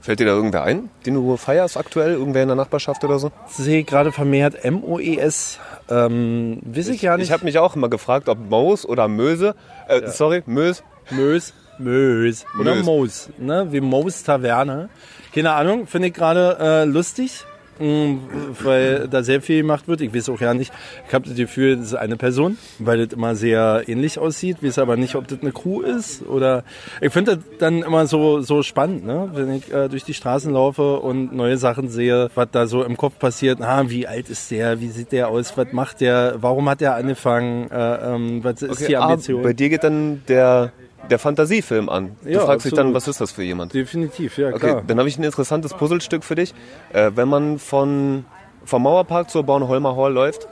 Fällt dir da irgendwer ein, den du feierst aktuell? Irgendwer in der Nachbarschaft oder so? Ich sehe gerade vermehrt MOES. Ähm, weiß ich, ja nicht. Ich habe mich auch immer gefragt, ob Maus oder Möse, äh, sorry, Mös, Mös. Mös. Oder Mös. Moos. Ne? Wie Moos Taverne. Keine Ahnung, finde ich gerade äh, lustig. mh, Weil da sehr viel gemacht wird. Ich weiß auch ja nicht. Ich habe das Gefühl, das ist eine Person, weil das immer sehr ähnlich aussieht. Ich weiß aber nicht, ob das eine Crew ist oder. Ich finde das dann immer so so spannend, ne? wenn ich äh, durch die Straßen laufe und neue Sachen sehe, was da so im Kopf passiert. Ah, wie alt ist der? Wie sieht der aus? Was macht der? Warum hat der angefangen? Äh, ähm, was ist die ah, Ambition? bei dir geht dann der, der Fantasiefilm an. Du Ja, fragst dich dann, absolut. was ist das für jemand? Definitiv, ja Okay, klar. dann habe ich ein interessantes Puzzlestück für dich. Äh, wenn man von, vom Mauerpark zur Bornholmer Hall läuft,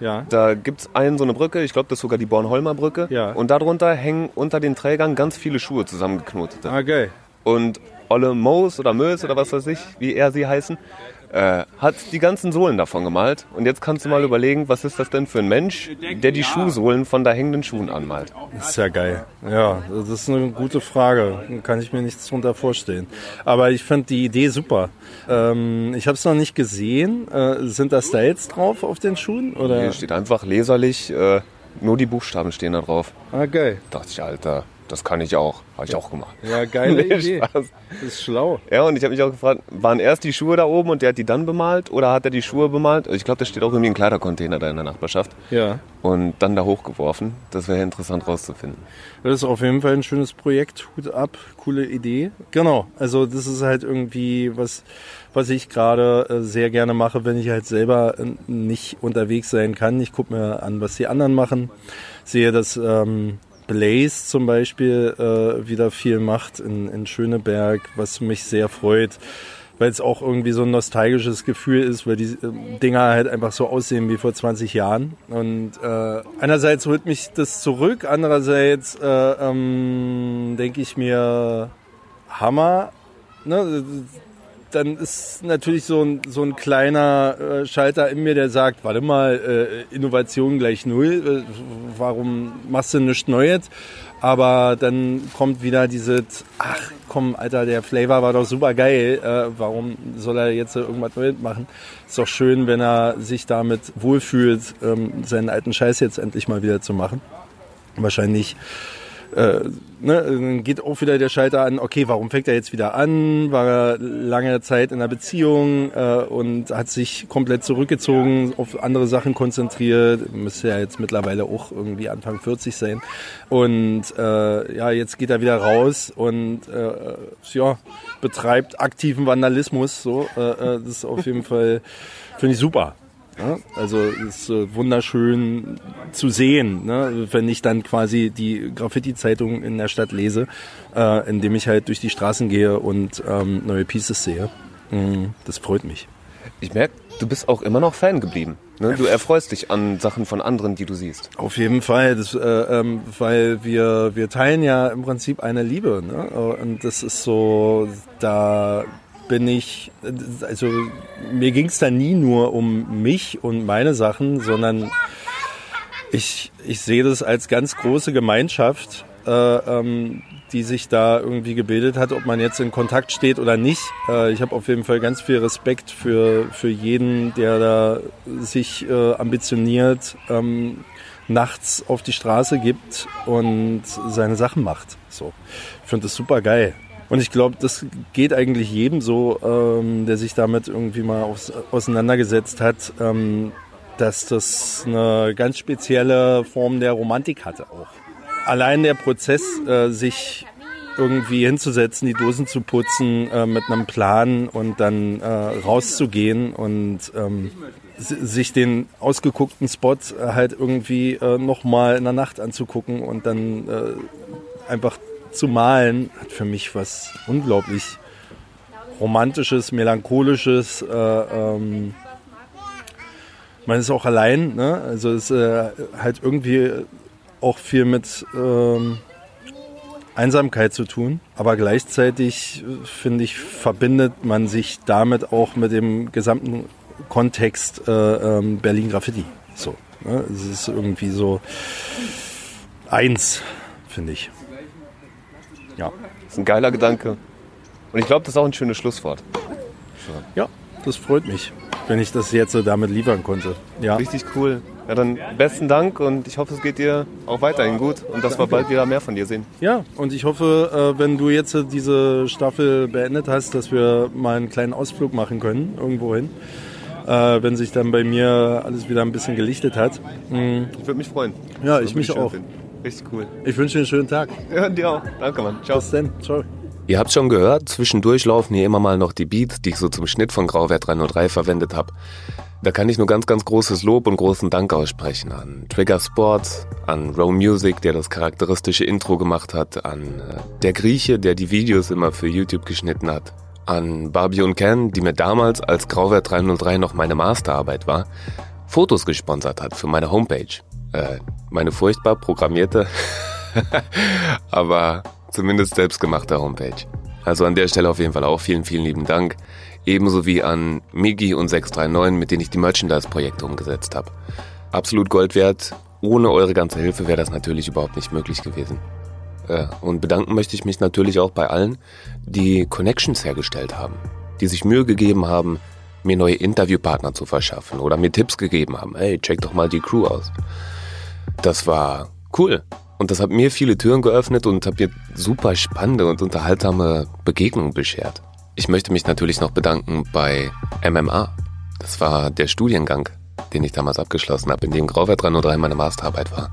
Ja. da gibt's einen so eine Brücke, ich glaube, das ist sogar die Bornholmer Brücke. Ja. Und darunter hängen unter den Trägern ganz viele Schuhe zusammengeknotet. Ah, geil. Und Olle Moos oder Mös oder was weiß ich, wie er sie heißen, äh, hat die ganzen Sohlen davon gemalt. Und jetzt kannst du mal überlegen, was ist das denn für ein Mensch, der die Schuhsohlen von da hängenden Schuhen anmalt. Das ist ja geil. Ja, das ist eine gute Frage. Kann ich mir nichts drunter vorstellen. Aber ich fand die Idee super. Ähm, ich habe es noch nicht gesehen. Äh, sind da Styles drauf auf den Schuhen? Oder? Hier steht einfach leserlich, äh, nur die Buchstaben stehen da drauf. Ah, geil. Da dachte ich, Alter, das kann ich auch. Habe ich auch gemacht. Ja, geile Nee, Idee. Spaß. Das ist schlau. Ja, und ich habe mich auch gefragt, waren erst die Schuhe da oben und der hat die dann bemalt oder hat er die Schuhe bemalt? Ich glaube, da steht auch irgendwie ein Kleidercontainer da in der Nachbarschaft Ja. und dann da hochgeworfen. Das wäre interessant rauszufinden. Das ist auf jeden Fall ein schönes Projekt. Hut ab, coole Idee. Genau. Also das ist halt irgendwie was, was ich gerade äh, sehr gerne mache, wenn ich halt selber äh, nicht unterwegs sein kann. Ich gucke mir an, was die anderen machen. Sehe, dass ähm, Blaze zum Beispiel äh, wieder viel macht in, in Schöneberg, was mich sehr freut. Weil es auch irgendwie so ein nostalgisches Gefühl ist, weil die äh, Dinger halt einfach so aussehen wie vor 20 Jahren. Und äh, einerseits holt mich das zurück, andererseits äh, ähm, denke ich mir, Hammer. Ne? Dann ist natürlich so ein, so ein kleiner äh, Schalter in mir, der sagt, warte mal, äh, Innovation gleich null, äh, warum machst du nichts Neues? Aber dann kommt wieder dieses, ach komm, Alter, der Flavor war doch super geil, warum soll er jetzt irgendwas Neues machen? Ist doch schön, wenn er sich damit wohlfühlt, ähm, seinen alten Scheiß jetzt endlich mal wieder zu machen. Wahrscheinlich äh, ne, dann geht auch wieder der Schalter an, okay, warum fängt er jetzt wieder an? War er lange Zeit in einer Beziehung äh, und hat sich komplett zurückgezogen, auf andere Sachen konzentriert, müsste ja jetzt mittlerweile auch irgendwie Anfang 40 sein. Und äh, ja, jetzt geht er wieder raus und äh, ja, betreibt aktiven Vandalismus. So, äh, äh das ist auf jeden Fall, finde ich super. Ja, also ist äh, wunderschön zu sehen, ne? wenn ich dann quasi die Graffiti-Zeitung in der Stadt lese, äh, indem ich halt durch die Straßen gehe und ähm, neue Pieces sehe. Mhm, das freut mich. Ich merke, du bist auch immer noch Fan geblieben. Ne? Du erfreust dich an Sachen von anderen, die du siehst. Auf jeden Fall, das, äh, ähm, weil wir, wir teilen ja im Prinzip eine Liebe. Ne? Und das ist so, da bin ich, also mir ging es da nie nur um mich und meine Sachen, sondern ich, ich sehe das als ganz große Gemeinschaft, äh, ähm, die sich da irgendwie gebildet hat, ob man jetzt in Kontakt steht oder nicht. Äh, ich habe auf jeden Fall ganz viel Respekt für, für jeden, der da sich äh, ambitioniert, ähm, nachts auf die Straße gibt und seine Sachen macht. So. Ich finde das super geil. Und ich glaube, das geht eigentlich jedem so, ähm, der sich damit irgendwie mal aus, auseinandergesetzt hat, ähm, dass das eine ganz spezielle Form der Romantik hatte auch. Allein der Prozess, äh, sich irgendwie hinzusetzen, die Dosen zu putzen äh, mit einem Plan und dann äh, rauszugehen und ähm, sich den ausgeguckten Spot äh, halt irgendwie äh, nochmal in der Nacht anzugucken und dann äh, einfach zu malen hat für mich was unglaublich romantisches, melancholisches. Äh, ähm, man ist auch allein, ne? also es äh, halt irgendwie auch viel mit ähm, Einsamkeit zu tun, aber gleichzeitig finde ich verbindet man sich damit auch mit dem gesamten Kontext äh, ähm, Berlin Graffiti. So, ne? es ist irgendwie so eins, finde ich. Ja. Das ist ein geiler Gedanke. Und ich glaube, das ist auch ein schönes Schlusswort. Ja, das freut mich, wenn ich das jetzt so damit liefern konnte. Ja. Richtig cool. Ja, dann besten Dank und ich hoffe, es geht dir auch weiterhin gut und dass Danke. wir bald wieder mehr von dir sehen. Ja, und ich hoffe, äh, wenn du jetzt diese Staffel beendet hast, dass wir mal einen kleinen Ausflug machen können, irgendwo hin. Äh, wenn sich dann bei mir alles wieder ein bisschen gelichtet hat. Mhm. Ich würde mich freuen. Ja, ich mich auch. Finden. Richtig cool. Ich wünsche dir einen schönen Tag. Ja, dir auch. Danke, Mann. Ciao. Bis dann. Ciao. Ihr habt schon gehört, zwischendurch laufen hier immer mal noch die Beats, die ich so zum Schnitt von Grauwert 303 verwendet habe. Da kann ich nur ganz, ganz großes Lob und großen Dank aussprechen an Trigger Sports, an Row Music, der das charakteristische Intro gemacht hat, an äh, der Grieche, der die Videos immer für YouTube geschnitten hat, an Barbie und Ken, die mir damals, als Grauwert 303 noch meine Masterarbeit war, Fotos gesponsert hat für meine Homepage. Äh, meine furchtbar programmierte, aber zumindest selbstgemachte Homepage. Also an der Stelle auf jeden Fall auch vielen, vielen lieben Dank. Ebenso wie an Migi und 639, mit denen ich die Merchandise-Projekte umgesetzt habe. Absolut Gold wert. Ohne eure ganze Hilfe wäre das natürlich überhaupt nicht möglich gewesen. Äh, und bedanken möchte ich mich natürlich auch bei allen, die Connections hergestellt haben, die sich Mühe gegeben haben, mir neue Interviewpartner zu verschaffen oder mir Tipps gegeben haben. Hey, check doch mal die Crew aus. Das war cool. Und das hat mir viele Türen geöffnet und hat mir super spannende und unterhaltsame Begegnungen beschert. Ich möchte mich natürlich noch bedanken bei MMA. Das war der Studiengang, den ich damals abgeschlossen habe, in dem Grauwert 303 meine Masterarbeit war.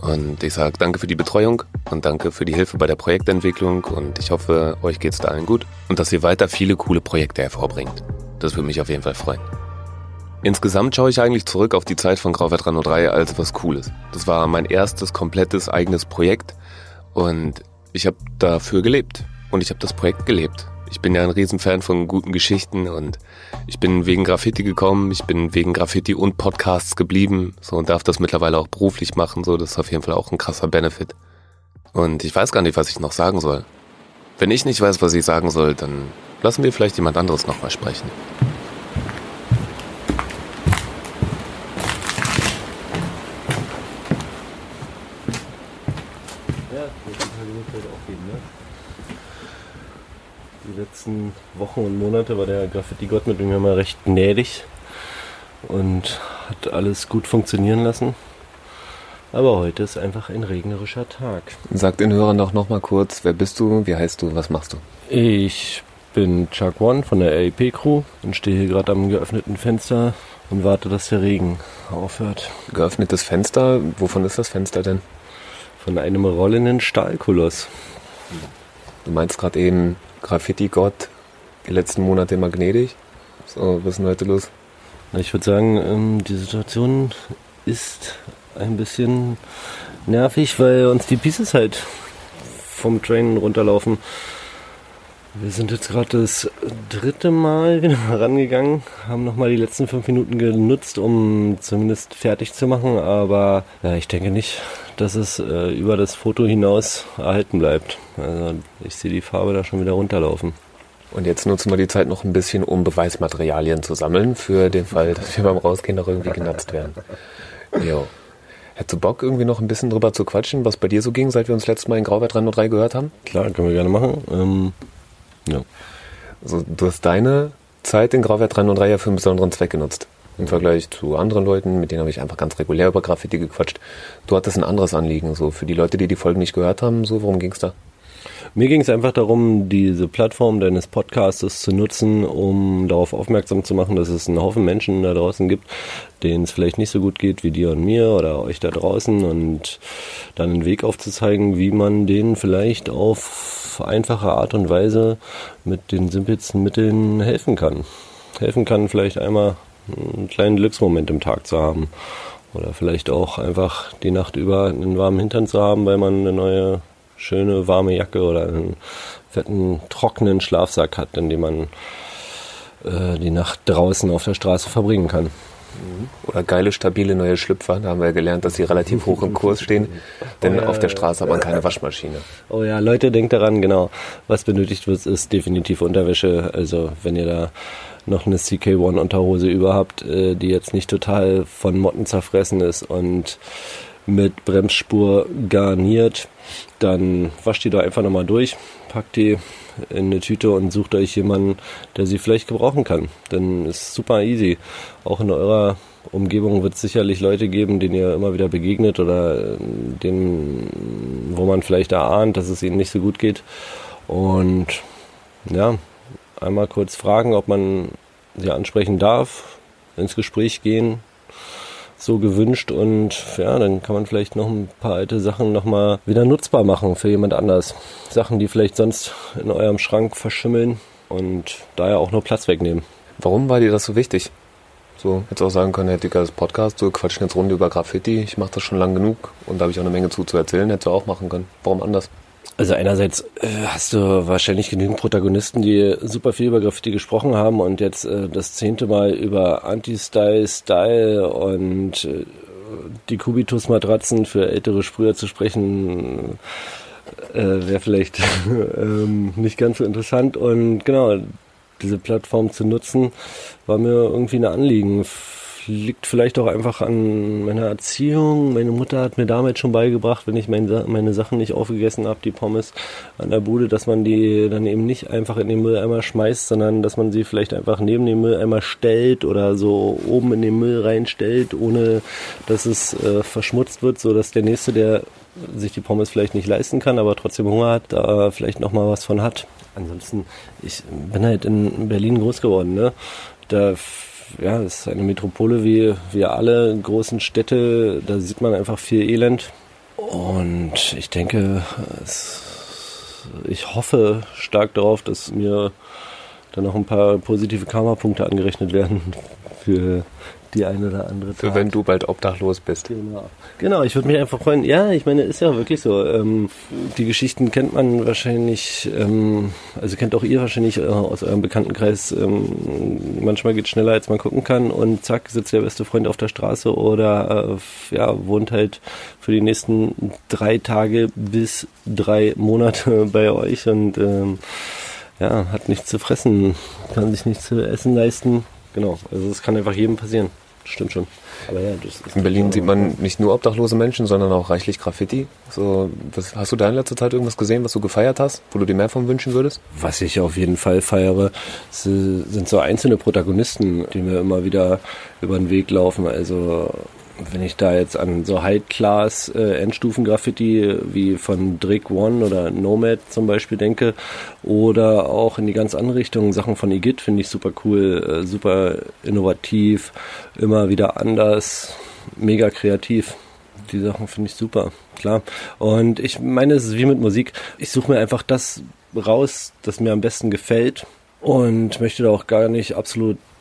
Und ich sage danke für die Betreuung und danke für die Hilfe bei der Projektentwicklung und ich hoffe, euch geht's da allen gut und dass ihr weiter viele coole Projekte hervorbringt. Das würde mich auf jeden Fall freuen. Insgesamt schaue ich eigentlich zurück auf die Zeit von Grauwert 303 als was Cooles. Das war mein erstes komplettes eigenes Projekt und ich habe dafür gelebt und ich habe das Projekt gelebt. Ich bin ja ein Riesenfan von guten Geschichten und ich bin wegen Graffiti gekommen, ich bin wegen Graffiti und Podcasts geblieben so und darf das mittlerweile auch beruflich machen, so das ist auf jeden Fall auch ein krasser Benefit. Und ich weiß gar nicht, was ich noch sagen soll. Wenn ich nicht weiß, was ich sagen soll, dann lassen wir vielleicht jemand anderes nochmal sprechen. Die letzten Wochen und Monate war der Graffiti-Gott mit mir mal recht gnädig und hat alles gut funktionieren lassen. Aber heute ist einfach ein regnerischer Tag. Sag den Hörern doch nochmal kurz, wer bist du, wie heißt du, was machst du? Ich bin Chuck One von der RIP Crew und stehe hier gerade am geöffneten Fenster und warte, dass der Regen aufhört. Geöffnetes Fenster, wovon ist das Fenster denn? Von einem rollenden Stahlkoloss. Du meinst gerade eben Graffiti-Gott, die letzten Monate immer gnädig? So, was ist denn heute los? Ich würde sagen, ähm, die Situation ist ein bisschen nervig, weil uns die Pieces halt vom Train runterlaufen. Wir sind jetzt gerade das dritte Mal wieder rangegangen, haben nochmal die letzten fünf Minuten genutzt, um zumindest fertig zu machen, aber ja, ich denke nicht, dass es äh, über das Foto hinaus erhalten bleibt. Also ich sehe die Farbe da schon wieder runterlaufen. Und jetzt nutzen wir die Zeit noch ein bisschen, um Beweismaterialien zu sammeln, für den Fall, dass wir beim Rausgehen noch irgendwie genatzt werden. Jo. Hättest du Bock, irgendwie noch ein bisschen drüber zu quatschen, was bei dir so ging, seit wir uns letztes Mal in Grauwert 303 gehört haben? Klar, können wir gerne machen. Ähm, ja. Also, du hast deine Zeit in Grauwert 303 ja für einen besonderen Zweck genutzt. Im Vergleich zu anderen Leuten, mit denen habe ich einfach ganz regulär über Graffiti gequatscht. Du hattest ein anderes Anliegen, so für die Leute, die die Folgen nicht gehört haben, so worum ging's da? Mir ging es einfach darum, diese Plattform deines Podcastes zu nutzen, um darauf aufmerksam zu machen, dass es einen Haufen Menschen da draußen gibt, denen es vielleicht nicht so gut geht wie dir und mir oder euch da draußen und dann einen Weg aufzuzeigen, wie man denen vielleicht auf einfache Art und Weise mit den simpelsten Mitteln helfen kann. Helfen kann vielleicht einmal einen kleinen Glücksmoment im Tag zu haben. Oder vielleicht auch einfach die Nacht über einen warmen Hintern zu haben, weil man eine neue schöne warme Jacke oder einen fetten trockenen Schlafsack hat, in dem man äh, die Nacht draußen auf der Straße verbringen kann. Oder geile, stabile neue Schlüpfer. Da haben wir gelernt, dass sie relativ hoch im Kurs stehen. Denn Oh ja, auf der Straße hat man keine Waschmaschine. Oh ja, Leute, denkt daran, genau. Was benötigt wird, ist definitiv Unterwäsche. Also wenn ihr da noch eine CK1 Unterhose über habt, äh, die jetzt nicht total von Motten zerfressen ist und mit Bremsspur garniert, dann wascht die da einfach nochmal durch, packt die in eine Tüte und sucht euch jemanden, der sie vielleicht gebrauchen kann. Denn ist super easy. Auch in eurer Umgebung wird es sicherlich Leute geben, denen ihr immer wieder begegnet oder äh, denen, wo man vielleicht erahnt, dass es ihnen nicht so gut geht. Und ja, einmal kurz fragen, ob man sie ansprechen darf, ins Gespräch gehen, so gewünscht und ja, dann kann man vielleicht noch ein paar alte Sachen nochmal wieder nutzbar machen für jemand anders. Sachen, die vielleicht sonst in eurem Schrank verschimmeln und daher auch nur Platz wegnehmen. Warum war dir das so wichtig? So, hättest auch sagen können, hätte ich das Podcast, so quatschen jetzt Runde über Graffiti, ich mache das schon lang genug und da habe ich auch eine Menge zu zu erzählen, hättest du auch machen können. Warum anders? Also einerseits äh, hast du wahrscheinlich genügend Protagonisten, die super viel über Graffiti gesprochen haben und jetzt äh, das zehnte Mal über Anti-Style, Style und äh, die Kubitus-Matratzen für ältere Sprüher zu sprechen, äh, wäre vielleicht ähm, nicht ganz so interessant. Und genau, diese Plattform zu nutzen, war mir irgendwie ein Anliegen. Liegt vielleicht auch einfach an meiner Erziehung. Meine Mutter hat mir damals schon beigebracht, wenn ich meine, meine Sachen nicht aufgegessen habe, die Pommes an der Bude, dass man die dann eben nicht einfach in den Mülleimer schmeißt, sondern dass man sie vielleicht einfach neben den Mülleimer stellt oder so oben in den Müll reinstellt, ohne dass es äh, verschmutzt wird, so dass der nächste, der sich die Pommes vielleicht nicht leisten kann, aber trotzdem Hunger hat, da vielleicht noch mal was von hat. Ansonsten, ich bin halt in Berlin groß geworden, ne? Da ja, es ist eine Metropole wie wir alle großen Städte, da sieht man einfach viel Elend. Und ich denke, es, ich hoffe stark darauf, dass mir dann noch ein paar positive Karma-Punkte angerechnet werden für die eine oder andere Für Tat. wenn du bald obdachlos bist. Genau. Genau, ich würde mich einfach freuen. Ja, ich meine, ist ja wirklich so. Ähm, die Geschichten kennt man wahrscheinlich, ähm, also kennt auch ihr wahrscheinlich äh, aus eurem Bekanntenkreis. Ähm, manchmal geht schneller, als man gucken kann und zack, sitzt der beste Freund auf der Straße oder äh, ja, wohnt halt für die nächsten drei Tage bis drei Monate bei euch und ähm, ja, hat nichts zu fressen, kann sich nichts zu essen leisten. Genau, also es kann einfach jedem passieren. Stimmt schon. Aber ja, das ist In Berlin sieht man nicht nur obdachlose Menschen, sondern auch reichlich Graffiti. So, was, hast du da in letzter Zeit irgendwas gesehen, was du gefeiert hast, wo du dir mehr von wünschen würdest? Was ich auf jeden Fall feiere, sind so einzelne Protagonisten, die mir immer wieder über den Weg laufen. Also wenn ich da jetzt an so High-Class äh, Endstufen-Graffiti wie von Drake One oder Nomad zum Beispiel denke oder auch in die ganz andere Richtung Sachen von Igitt finde ich super cool, äh, super innovativ, immer wieder anders, mega kreativ. Die Sachen finde ich super, klar. Und ich meine, es ist wie mit Musik. Ich suche mir einfach das raus, das mir am besten gefällt und möchte da auch gar nicht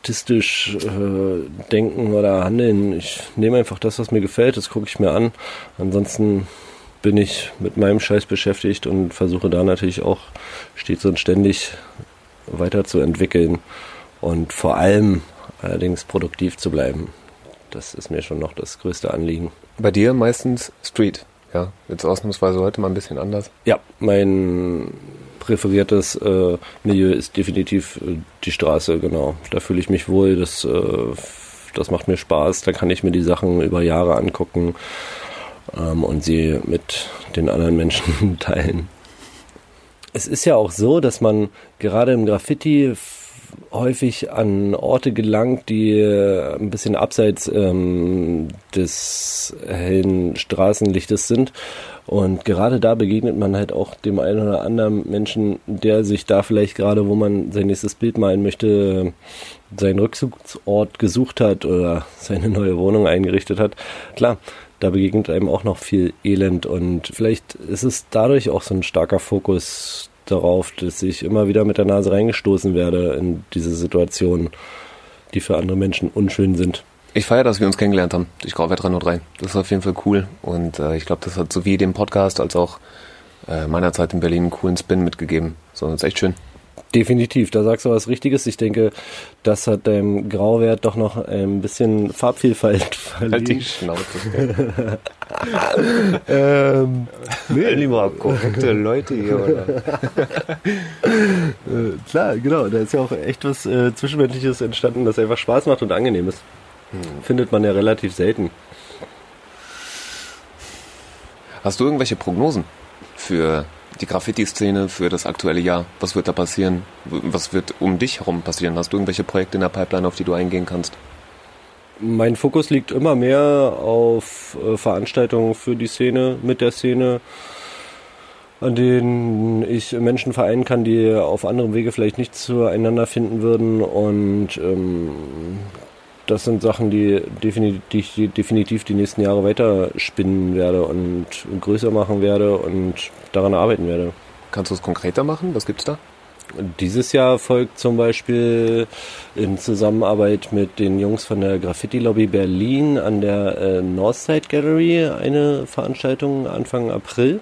absolutistisch äh, denken oder handeln. Ich nehme einfach das, was mir gefällt, das gucke ich mir an. Ansonsten bin ich mit meinem Scheiß beschäftigt und versuche da natürlich auch stets und ständig weiterzuentwickeln und vor allem allerdings produktiv zu bleiben. Das ist mir schon noch das größte Anliegen. Bei dir meistens Street, ja. Jetzt ausnahmsweise heute mal ein bisschen anders. Ja, mein präferiertes äh, Milieu ist definitiv äh, die Straße, genau. Da fühle ich mich wohl, das, äh, das macht mir Spaß, da kann ich mir die Sachen über Jahre angucken ähm, und sie mit den anderen Menschen teilen. Es ist ja auch so, dass man gerade im Graffiti häufig an Orte gelangt, die äh, ein bisschen abseits ähm, des hellen Straßenlichtes sind. Und gerade da begegnet man halt auch dem einen oder anderen Menschen, der sich da vielleicht gerade, wo man sein nächstes Bild malen möchte, seinen Rückzugsort gesucht hat oder seine neue Wohnung eingerichtet hat. Klar, da begegnet einem auch noch viel Elend und vielleicht ist es dadurch auch so ein starker Fokus darauf, dass ich immer wieder mit der Nase reingestoßen werde in diese Situationen, die für andere Menschen unschön sind. Ich feiere, dass wir uns kennengelernt haben durch Grauwert 303. Das ist auf jeden Fall cool. Und äh, ich glaube, das hat sowie dem Podcast als auch äh, meiner Zeit in Berlin einen coolen Spin mitgegeben. So, das ist echt schön. Definitiv, da sagst du was Richtiges. Ich denke, das hat deinem Grauwert doch noch ein bisschen Farbvielfalt Halt die verliehen. Schnauze. ähm, Lieber korrekte Leute hier, oder? äh, klar, genau. Da ist ja auch echt was äh, Zwischenmenschliches entstanden, das einfach Spaß macht und angenehm ist. Findet man ja relativ selten. Hast du irgendwelche Prognosen für die Graffiti-Szene, für das aktuelle Jahr? Was wird da passieren? Was wird um dich herum passieren? Hast du irgendwelche Projekte in der Pipeline, auf die du eingehen kannst? Mein Fokus liegt immer mehr auf äh, Veranstaltungen für die Szene, mit der Szene, an denen ich Menschen vereinen kann, die auf anderem Wege vielleicht nicht zueinander finden würden. Und ähm, das sind Sachen, die definitiv, die ich definitiv die nächsten Jahre weiter spinnen werde und größer machen werde und daran arbeiten werde. Kannst du es konkreter machen? Was gibt's da? Dieses Jahr folgt zum Beispiel in Zusammenarbeit mit den Jungs von der Graffiti Lobby Berlin an der äh, Northside Gallery eine Veranstaltung Anfang April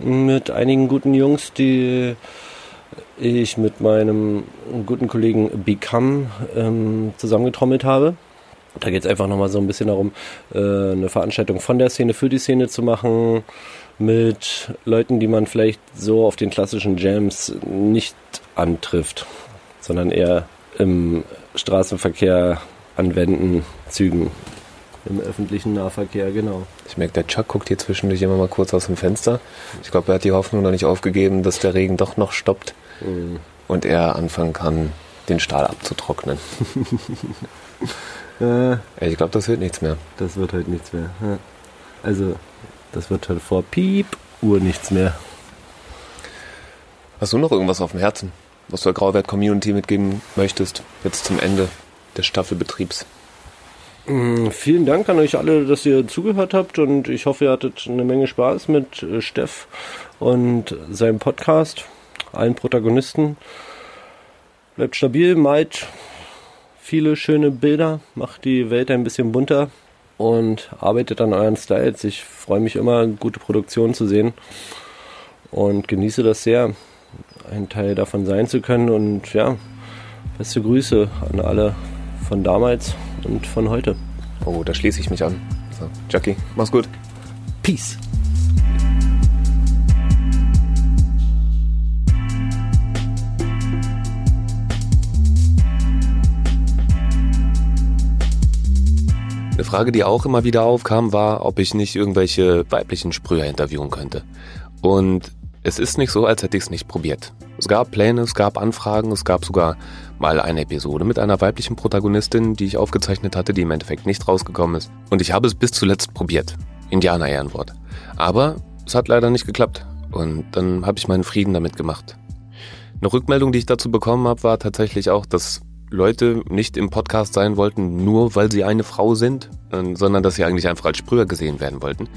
mit einigen guten Jungs, die ich mit meinem guten Kollegen Become ähm, zusammengetrommelt habe. Da geht es einfach nochmal so ein bisschen darum, äh, eine Veranstaltung von der Szene für die Szene zu machen, mit Leuten, die man vielleicht so auf den klassischen Jams nicht antrifft, sondern eher im Straßenverkehr anwenden, Zügen, im öffentlichen Nahverkehr, genau. Ich merke, der Chuck guckt hier zwischendurch immer mal kurz aus dem Fenster. Ich glaube, er hat die Hoffnung noch nicht aufgegeben, dass der Regen doch noch stoppt Mhm. und er anfangen kann, den Stahl abzutrocknen. Äh, Ich glaube, das wird nichts mehr. das wird halt nichts mehr. Also, das wird halt vor Piep Uhr nichts mehr. Hast du noch irgendwas auf dem Herzen, was du der Grauwert-Community mitgeben möchtest, jetzt zum Ende des Staffelbetriebs? Mm, Vielen Dank an euch alle, dass ihr zugehört habt und ich hoffe, ihr hattet eine Menge Spaß mit äh, Steff und seinem Podcast, allen Protagonisten. Bleibt stabil, malt viele schöne Bilder, macht die Welt ein bisschen bunter und arbeitet an euren Styles. Ich freue mich immer, gute Produktionen zu sehen und genieße das sehr, ein Teil davon sein zu können. Und ja, beste Grüße an alle von damals und von heute. Oh, da schließe ich mich an. So, Jackie, mach's gut. Peace. Eine Frage, die auch immer wieder aufkam, war, ob ich nicht irgendwelche weiblichen Sprüher interviewen könnte. Und es ist nicht so, als hätte ich es nicht probiert. Es gab Pläne, es gab Anfragen, es gab sogar mal eine Episode mit einer weiblichen Protagonistin, die ich aufgezeichnet hatte, die im Endeffekt nicht rausgekommen ist. Und ich habe es bis zuletzt probiert. Indianer-Ehrenwort. Aber es hat leider nicht geklappt. Und dann habe ich meinen Frieden damit gemacht. Eine Rückmeldung, die ich dazu bekommen habe, war tatsächlich auch, dass Leute nicht im Podcast sein wollten, nur weil sie eine Frau sind, äh, sondern dass sie eigentlich einfach als Sprüher gesehen werden wollten.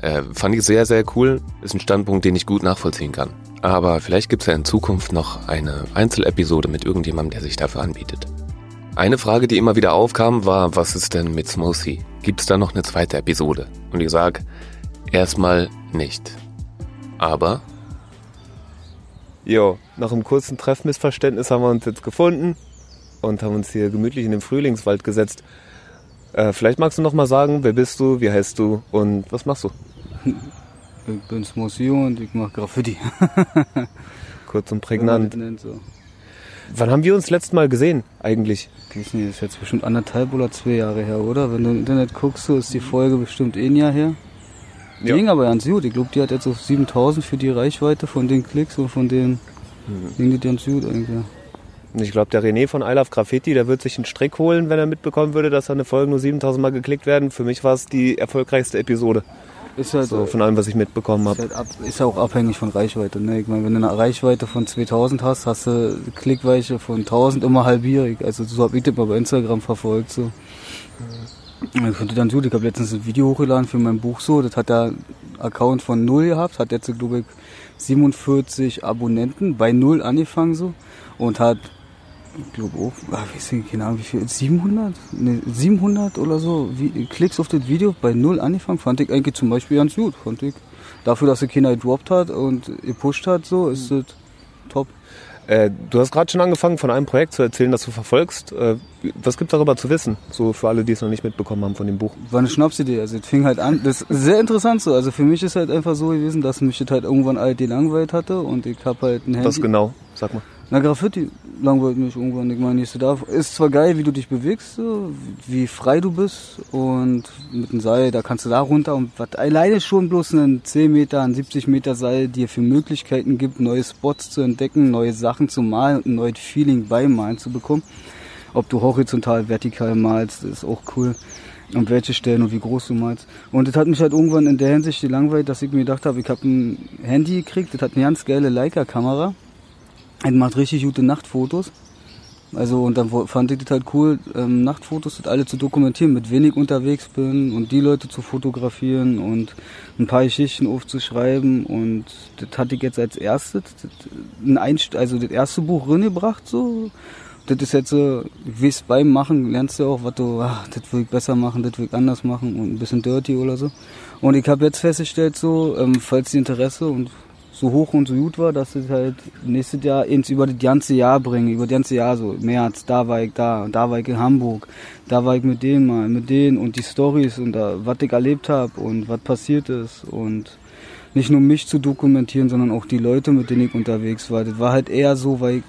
Äh, fand ich sehr, sehr cool. Ist ein Standpunkt, den ich gut nachvollziehen kann. Aber vielleicht gibt es ja in Zukunft noch eine Einzelepisode mit irgendjemandem, der sich dafür anbietet. Eine Frage, die immer wieder aufkam, war, was ist denn mit Smoothie? Gibt es da noch eine zweite Episode? Und ich sag, erstmal nicht. Aber Jo, nach einem kurzen Treffmissverständnis haben wir uns jetzt gefunden und haben uns hier gemütlich in den Frühlingswald gesetzt. Äh, vielleicht magst du noch mal sagen, wer bist du, wie heißt du und was machst du? Ich bin Smossi und ich mache Graffiti. Kurz und prägnant. Nennt, so. Wann haben wir uns letztes Mal gesehen eigentlich? Ich weiß nicht, das ist jetzt bestimmt anderthalb oder zwei Jahre her, oder? Wenn du im Internet guckst, so ist die Folge bestimmt eh ein Jahr her. Die Ja. ging aber ganz gut. Ich glaube, die hat jetzt auf 7000 für die Reichweite von den Klicks und von den. Ging die ganz gut eigentlich. Und Ich glaube, der René von I Love Graffiti, der wird sich einen Strick holen, wenn er mitbekommen würde, dass seine Folgen nur 7000 Mal geklickt werden. Für mich war es die erfolgreichste Episode. Ist halt, So, von allem, was ich mitbekommen ist, habe. halt ab, ist ja auch abhängig von Reichweite. Ne? Ich meine, wenn du eine Reichweite von 2000 hast, hast du Klickweiche von 1000 immer halbierig. Also so habe ich das mal bei Instagram verfolgt. So. Ich finde dann gut. Ich habe letztens ein Video hochgeladen für mein Buch so. Das hat der Account von null gehabt, hat jetzt glaube ich 47 Abonnenten bei null angefangen so und hat ich glaube auch, ah, weiß nicht, Ahnung, wie viel, 700? Ne, 700 oder so wie, Klicks auf das Video bei null angefangen, fand ich eigentlich zum Beispiel ganz gut, fand ich. Dafür, dass er keiner gedroppt hat und gepusht hat, so, ist das top. Äh, du hast gerade schon angefangen, von einem Projekt zu erzählen, das du verfolgst. Äh, was gibt darüber zu wissen? So für alle, die es noch nicht mitbekommen haben von dem Buch. War eine Schnapsidee, also es fing halt an, das ist sehr interessant so, also für mich ist halt einfach so gewesen, dass mich das halt irgendwann ARD langweilt hatte und ich hab halt ein Handy. Was genau? Sag mal. Na, Graffiti langweilt mich irgendwann. Ich meine, nicht so da. Ist zwar geil, wie du dich bewegst, so, wie frei du bist und mit dem Seil, da kannst du da runter und was alleine schon bloß ein 10 Meter, ein 70 Meter Seil dir für Möglichkeiten gibt, neue Spots zu entdecken, neue Sachen zu malen und ein neues Feeling beim Malen zu bekommen. Ob du horizontal, vertikal malst, ist auch cool. An welche Stellen und wie groß du malst. Und das hat mich halt irgendwann in der Hinsicht gelangweilt, dass ich mir gedacht habe, ich habe ein Handy gekriegt, das hat eine ganz geile Leica-Kamera. Er macht richtig gute Nachtfotos. Also und dann fand ich das halt cool, ähm, Nachtfotos das alle zu dokumentieren, mit wenig unterwegs bin und die Leute zu fotografieren und ein paar Geschichten aufzuschreiben und das hatte ich jetzt als erstes, das, ein also das erste Buch reingebracht so. Das ist jetzt so, wie es beim Machen lernst du auch, was du, ach, das will ich besser machen, das will ich anders machen und ein bisschen dirty oder so. Und ich habe jetzt festgestellt so, ähm, falls die Interesse und so hoch und so gut war, dass ich halt nächstes Jahr ins über das ganze Jahr bringe, über das ganze Jahr so, März, da war ich da, da war ich in Hamburg, da war ich mit denen mal, mit denen und die Stories und da, was ich erlebt habe und was passiert ist und nicht nur mich zu dokumentieren, sondern auch die Leute, mit denen ich unterwegs war. Das war halt eher so, weil ich,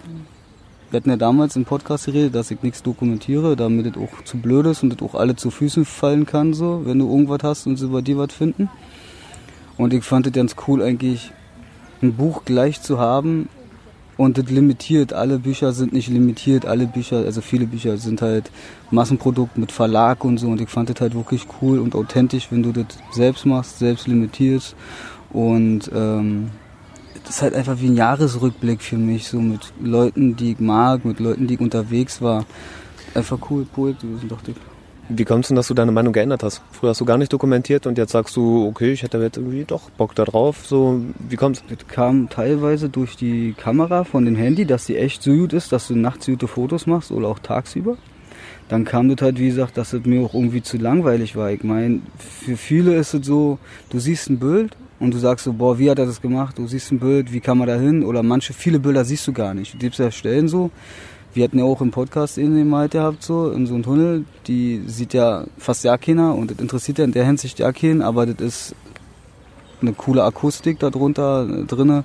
wir hatten ja damals im Podcast geredet, dass ich nichts dokumentiere, damit das auch zu blöd ist und das auch alle zu Füßen fallen kann, so, wenn du irgendwas hast und sie bei dir was finden. Und ich fand es ganz cool eigentlich, ein Buch gleich zu haben und das limitiert. Alle Bücher sind nicht limitiert, alle Bücher, also viele Bücher sind halt Massenprodukt mit Verlag und so und ich fand das halt wirklich cool und authentisch, wenn du das selbst machst, selbst limitierst und ähm, das ist halt einfach wie ein Jahresrückblick für mich, so mit Leuten, die ich mag, mit Leuten, die ich unterwegs war. Einfach cool Projekt gewesen, dachte ich. Wie kommst du denn, dass du deine Meinung geändert hast? Früher hast du gar nicht dokumentiert und jetzt sagst du, okay, ich hätte jetzt irgendwie doch Bock da drauf. So, wie kommt's? Das kam teilweise durch die Kamera von dem Handy, dass die echt so gut ist, dass du nachts gute Fotos machst oder auch tagsüber. dann kam das halt, wie gesagt, dass es mir auch irgendwie zu langweilig war. Ich meine, für viele ist es so, du siehst ein Bild und du sagst so, boah, wie hat er das gemacht? Du siehst ein Bild, wie kam er da hin? Oder manche, viele Bilder siehst du gar nicht. Du gibst ja Stellen so. Wir hatten ja auch im Podcast in mal gehabt, so, in so einem Tunnel, die sieht ja fast ja keiner und das interessiert ja in der Hinsicht ja keinen, aber das ist eine coole Akustik da drunter äh, drinne.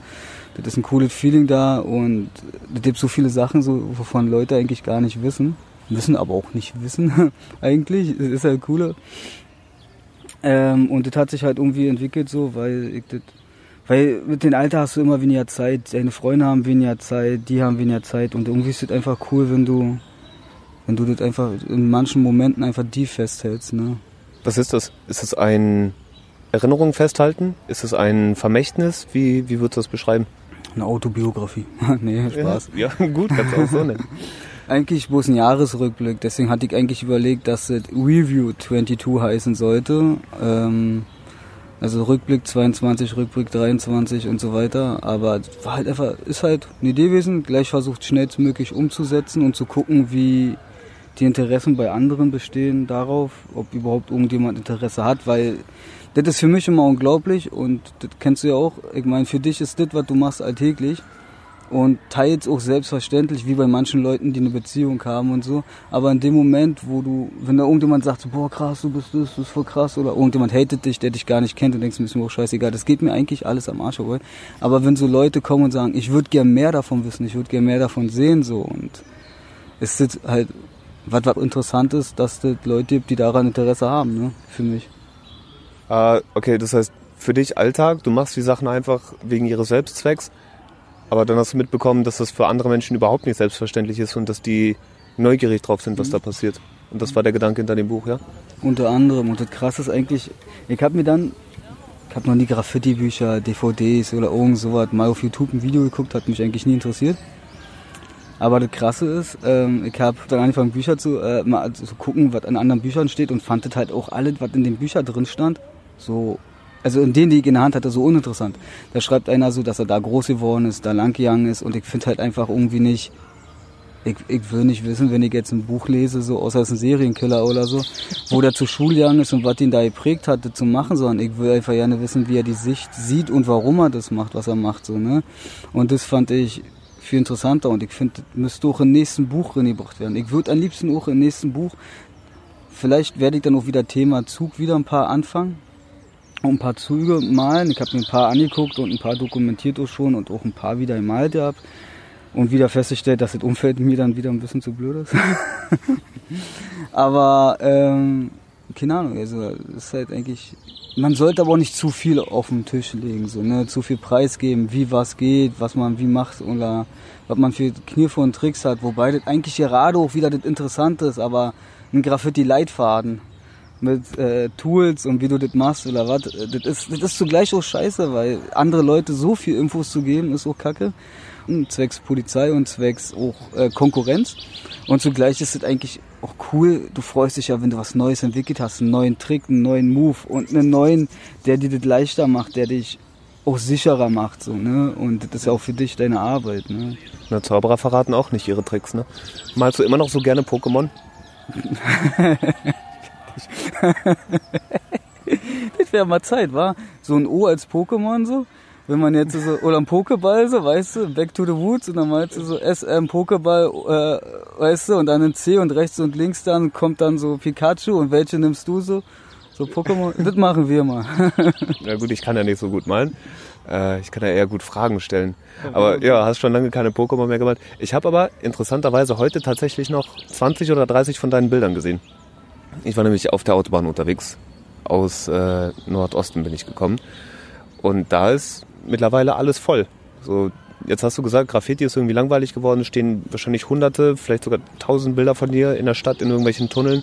Das ist ein cooles Feeling da und es gibt so viele Sachen, so, wovon Leute eigentlich gar nicht wissen. Müssen aber auch nicht wissen, eigentlich. Das ist halt cooler. Ähm, und das hat sich halt irgendwie entwickelt so, weil ich das, weil mit dem Alter hast du immer weniger Zeit, deine Freunde haben weniger Zeit, die haben weniger Zeit und irgendwie ist es einfach cool, wenn du, wenn du das einfach in manchen Momenten einfach die festhältst, ne. Was ist das? Ist es ein Erinnerung festhalten? Ist es ein Vermächtnis? Wie, wie würdest du das beschreiben? Eine Autobiografie. nee, Spaß. Ja, ja gut, kannst du auch so nennen. eigentlich bloß ein Jahresrückblick. Deswegen hatte ich eigentlich überlegt, dass es Review 22 heißen sollte. Ähm, also Rückblick 22, Rückblick 23 und so weiter. Aber war halt einfach, ist halt eine Idee gewesen. Gleich versucht schnellstmöglich umzusetzen und zu gucken, wie die Interessen bei anderen bestehen darauf, ob überhaupt irgendjemand Interesse hat, weil das ist für mich immer unglaublich und das kennst du ja auch. Ich meine, für dich ist das, was du machst, alltäglich und teils auch selbstverständlich, wie bei manchen Leuten, die eine Beziehung haben und so. Aber in dem Moment, wo du, wenn da irgendjemand sagt, boah krass, du bist das, das ist voll krass, oder irgendjemand hatet dich, der dich gar nicht kennt und denkst, mir ist mir auch scheißegal, das geht mir eigentlich alles am Arsch vorbei. Aber wenn so Leute kommen und sagen, ich würde gern mehr davon wissen, ich würde gern mehr davon sehen, so und es ist halt was, was interessant ist, dass es Leute gibt, die daran Interesse haben, ne, für mich. Ah, okay, das heißt, für dich Alltag, du machst die Sachen einfach wegen ihres Selbstzwecks, aber dann hast du mitbekommen, dass das für andere Menschen überhaupt nicht selbstverständlich ist und dass die neugierig drauf sind, was mhm. da passiert. Und das war der Gedanke hinter dem Buch, ja? Unter anderem. Und das Krasse ist eigentlich, ich habe mir dann, ich habe noch nie Graffiti-Bücher, DVDs oder irgend sowas mal auf YouTube ein Video geguckt, hat mich eigentlich nie interessiert. Aber das Krasse ist, ähm, ich habe dann angefangen, Bücher zu, äh, mal zu gucken, was in anderen Büchern steht und fand das halt auch alles, was in den Büchern drin stand, so also in denen, die ich in der Hand hatte, so uninteressant. Da schreibt einer so, dass er da groß geworden ist, da lang gegangen ist und ich finde halt einfach irgendwie nicht, ich, ich will nicht wissen, wenn ich jetzt ein Buch lese, so außer es ist ein Serienkiller oder so, wo der zur Schule gegangen ist und was ihn da geprägt hatte zu machen, sondern ich will einfach gerne wissen, wie er die Sicht sieht und warum er das macht, was er macht, so, ne. Und das fand ich viel interessanter und ich finde, das müsste auch im nächsten Buch reingebracht werden. Ich würde am liebsten auch im nächsten Buch, vielleicht werde ich dann auch wieder Thema Zug wieder ein paar anfangen, ein paar Züge malen. Ich habe mir ein paar angeguckt und ein paar dokumentiert auch schon und auch ein paar wieder gemalt gehabt. Und wieder festgestellt, dass das Umfeld mir dann wieder ein bisschen zu blöd ist. aber, ähm, keine Ahnung, also ist halt eigentlich. Man sollte aber auch nicht zu viel auf den Tisch legen, so, ne? Zu viel preisgeben, wie was geht, was man wie macht oder was man für Kniffe und Tricks hat, wobei das eigentlich gerade auch wieder das Interessante ist, aber ein Graffiti-Leitfaden mit äh, Tools und wie du das machst oder was. Das ist, das ist zugleich auch scheiße, weil andere Leute so viel Infos zu geben, ist auch kacke. Und zwecks Polizei und zwecks auch äh, Konkurrenz. Und zugleich ist es eigentlich auch cool, du freust dich ja, wenn du was Neues entwickelt hast, einen neuen Trick, einen neuen Move und einen neuen, der dir das leichter macht, der dich auch sicherer macht, so, ne? Und das ist ja auch für dich deine Arbeit, ne? Na, Zauberer verraten auch nicht ihre Tricks, ne? Malst du immer noch so gerne Pokémon? das wäre mal Zeit, war So ein O als Pokémon so. Wenn man jetzt so, oder ein Pokéball so, weißt du, Back to the Woods und dann meinst du so SM Pokéball, äh, weißt du, und dann ein C und rechts und links dann kommt dann so Pikachu und welche nimmst du so? So Pokémon, das machen wir mal. ja gut, ich kann ja nicht so gut malen. Äh, ich kann ja eher gut Fragen stellen. Aber ja, hast schon lange keine Pokémon mehr gemalt. Ich habe aber interessanterweise heute tatsächlich noch 20 oder 30 von deinen Bildern gesehen. Ich war nämlich auf der Autobahn unterwegs. Aus äh, Nordosten bin ich gekommen. Und da ist mittlerweile alles voll. So, jetzt hast du gesagt, Graffiti ist irgendwie langweilig geworden. Stehen wahrscheinlich hunderte, vielleicht sogar tausend Bilder von dir in der Stadt, in irgendwelchen Tunneln.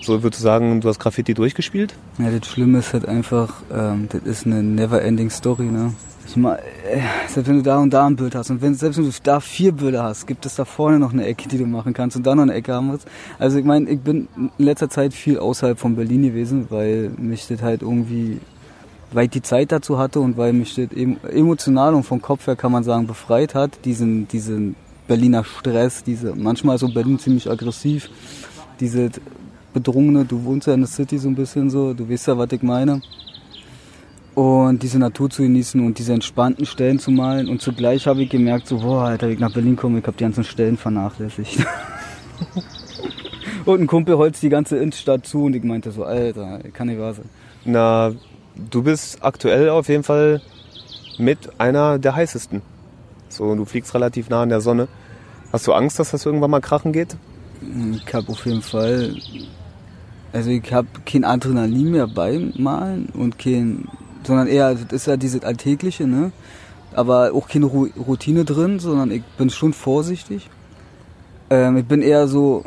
So würdest du sagen, du hast Graffiti durchgespielt? Ja, das Schlimme ist halt einfach, ähm, das ist eine never-ending Story, ne? Ich meine, äh, selbst wenn du da und da ein Bild hast und wenn, selbst wenn du da vier Bilder hast, gibt es da vorne noch eine Ecke, die du machen kannst und dann noch eine Ecke haben willst. Also ich meine, ich bin in letzter Zeit viel außerhalb von Berlin gewesen, weil mich das halt irgendwie, weil ich die Zeit dazu hatte und weil mich das emotional und vom Kopf her kann man sagen befreit hat, diesen, diesen Berliner Stress, diese, manchmal ist so Berlin ziemlich aggressiv diese bedrungene, du wohnst ja in der City so ein bisschen so, du weißt ja, was ich meine. Und diese Natur zu genießen und diese entspannten Stellen zu malen. Und zugleich habe ich gemerkt, so, boah, Alter, wenn ich nach Berlin komme, ich habe die ganzen Stellen vernachlässigt. und ein Kumpel holzt die ganze Innenstadt zu und ich meinte so, Alter, kann nicht wahr sein. Na, du bist aktuell auf jeden Fall mit einer der heißesten. So, du fliegst relativ nah an der Sonne. Hast du Angst, dass das irgendwann mal krachen geht? Ich habe auf jeden Fall, also ich habe kein Adrenalin mehr beim Malen und kein, sondern eher, das ist ja dieses Alltägliche, ne? Aber auch keine Ru- Routine drin, sondern ich bin schon vorsichtig. Ähm, ich bin eher so,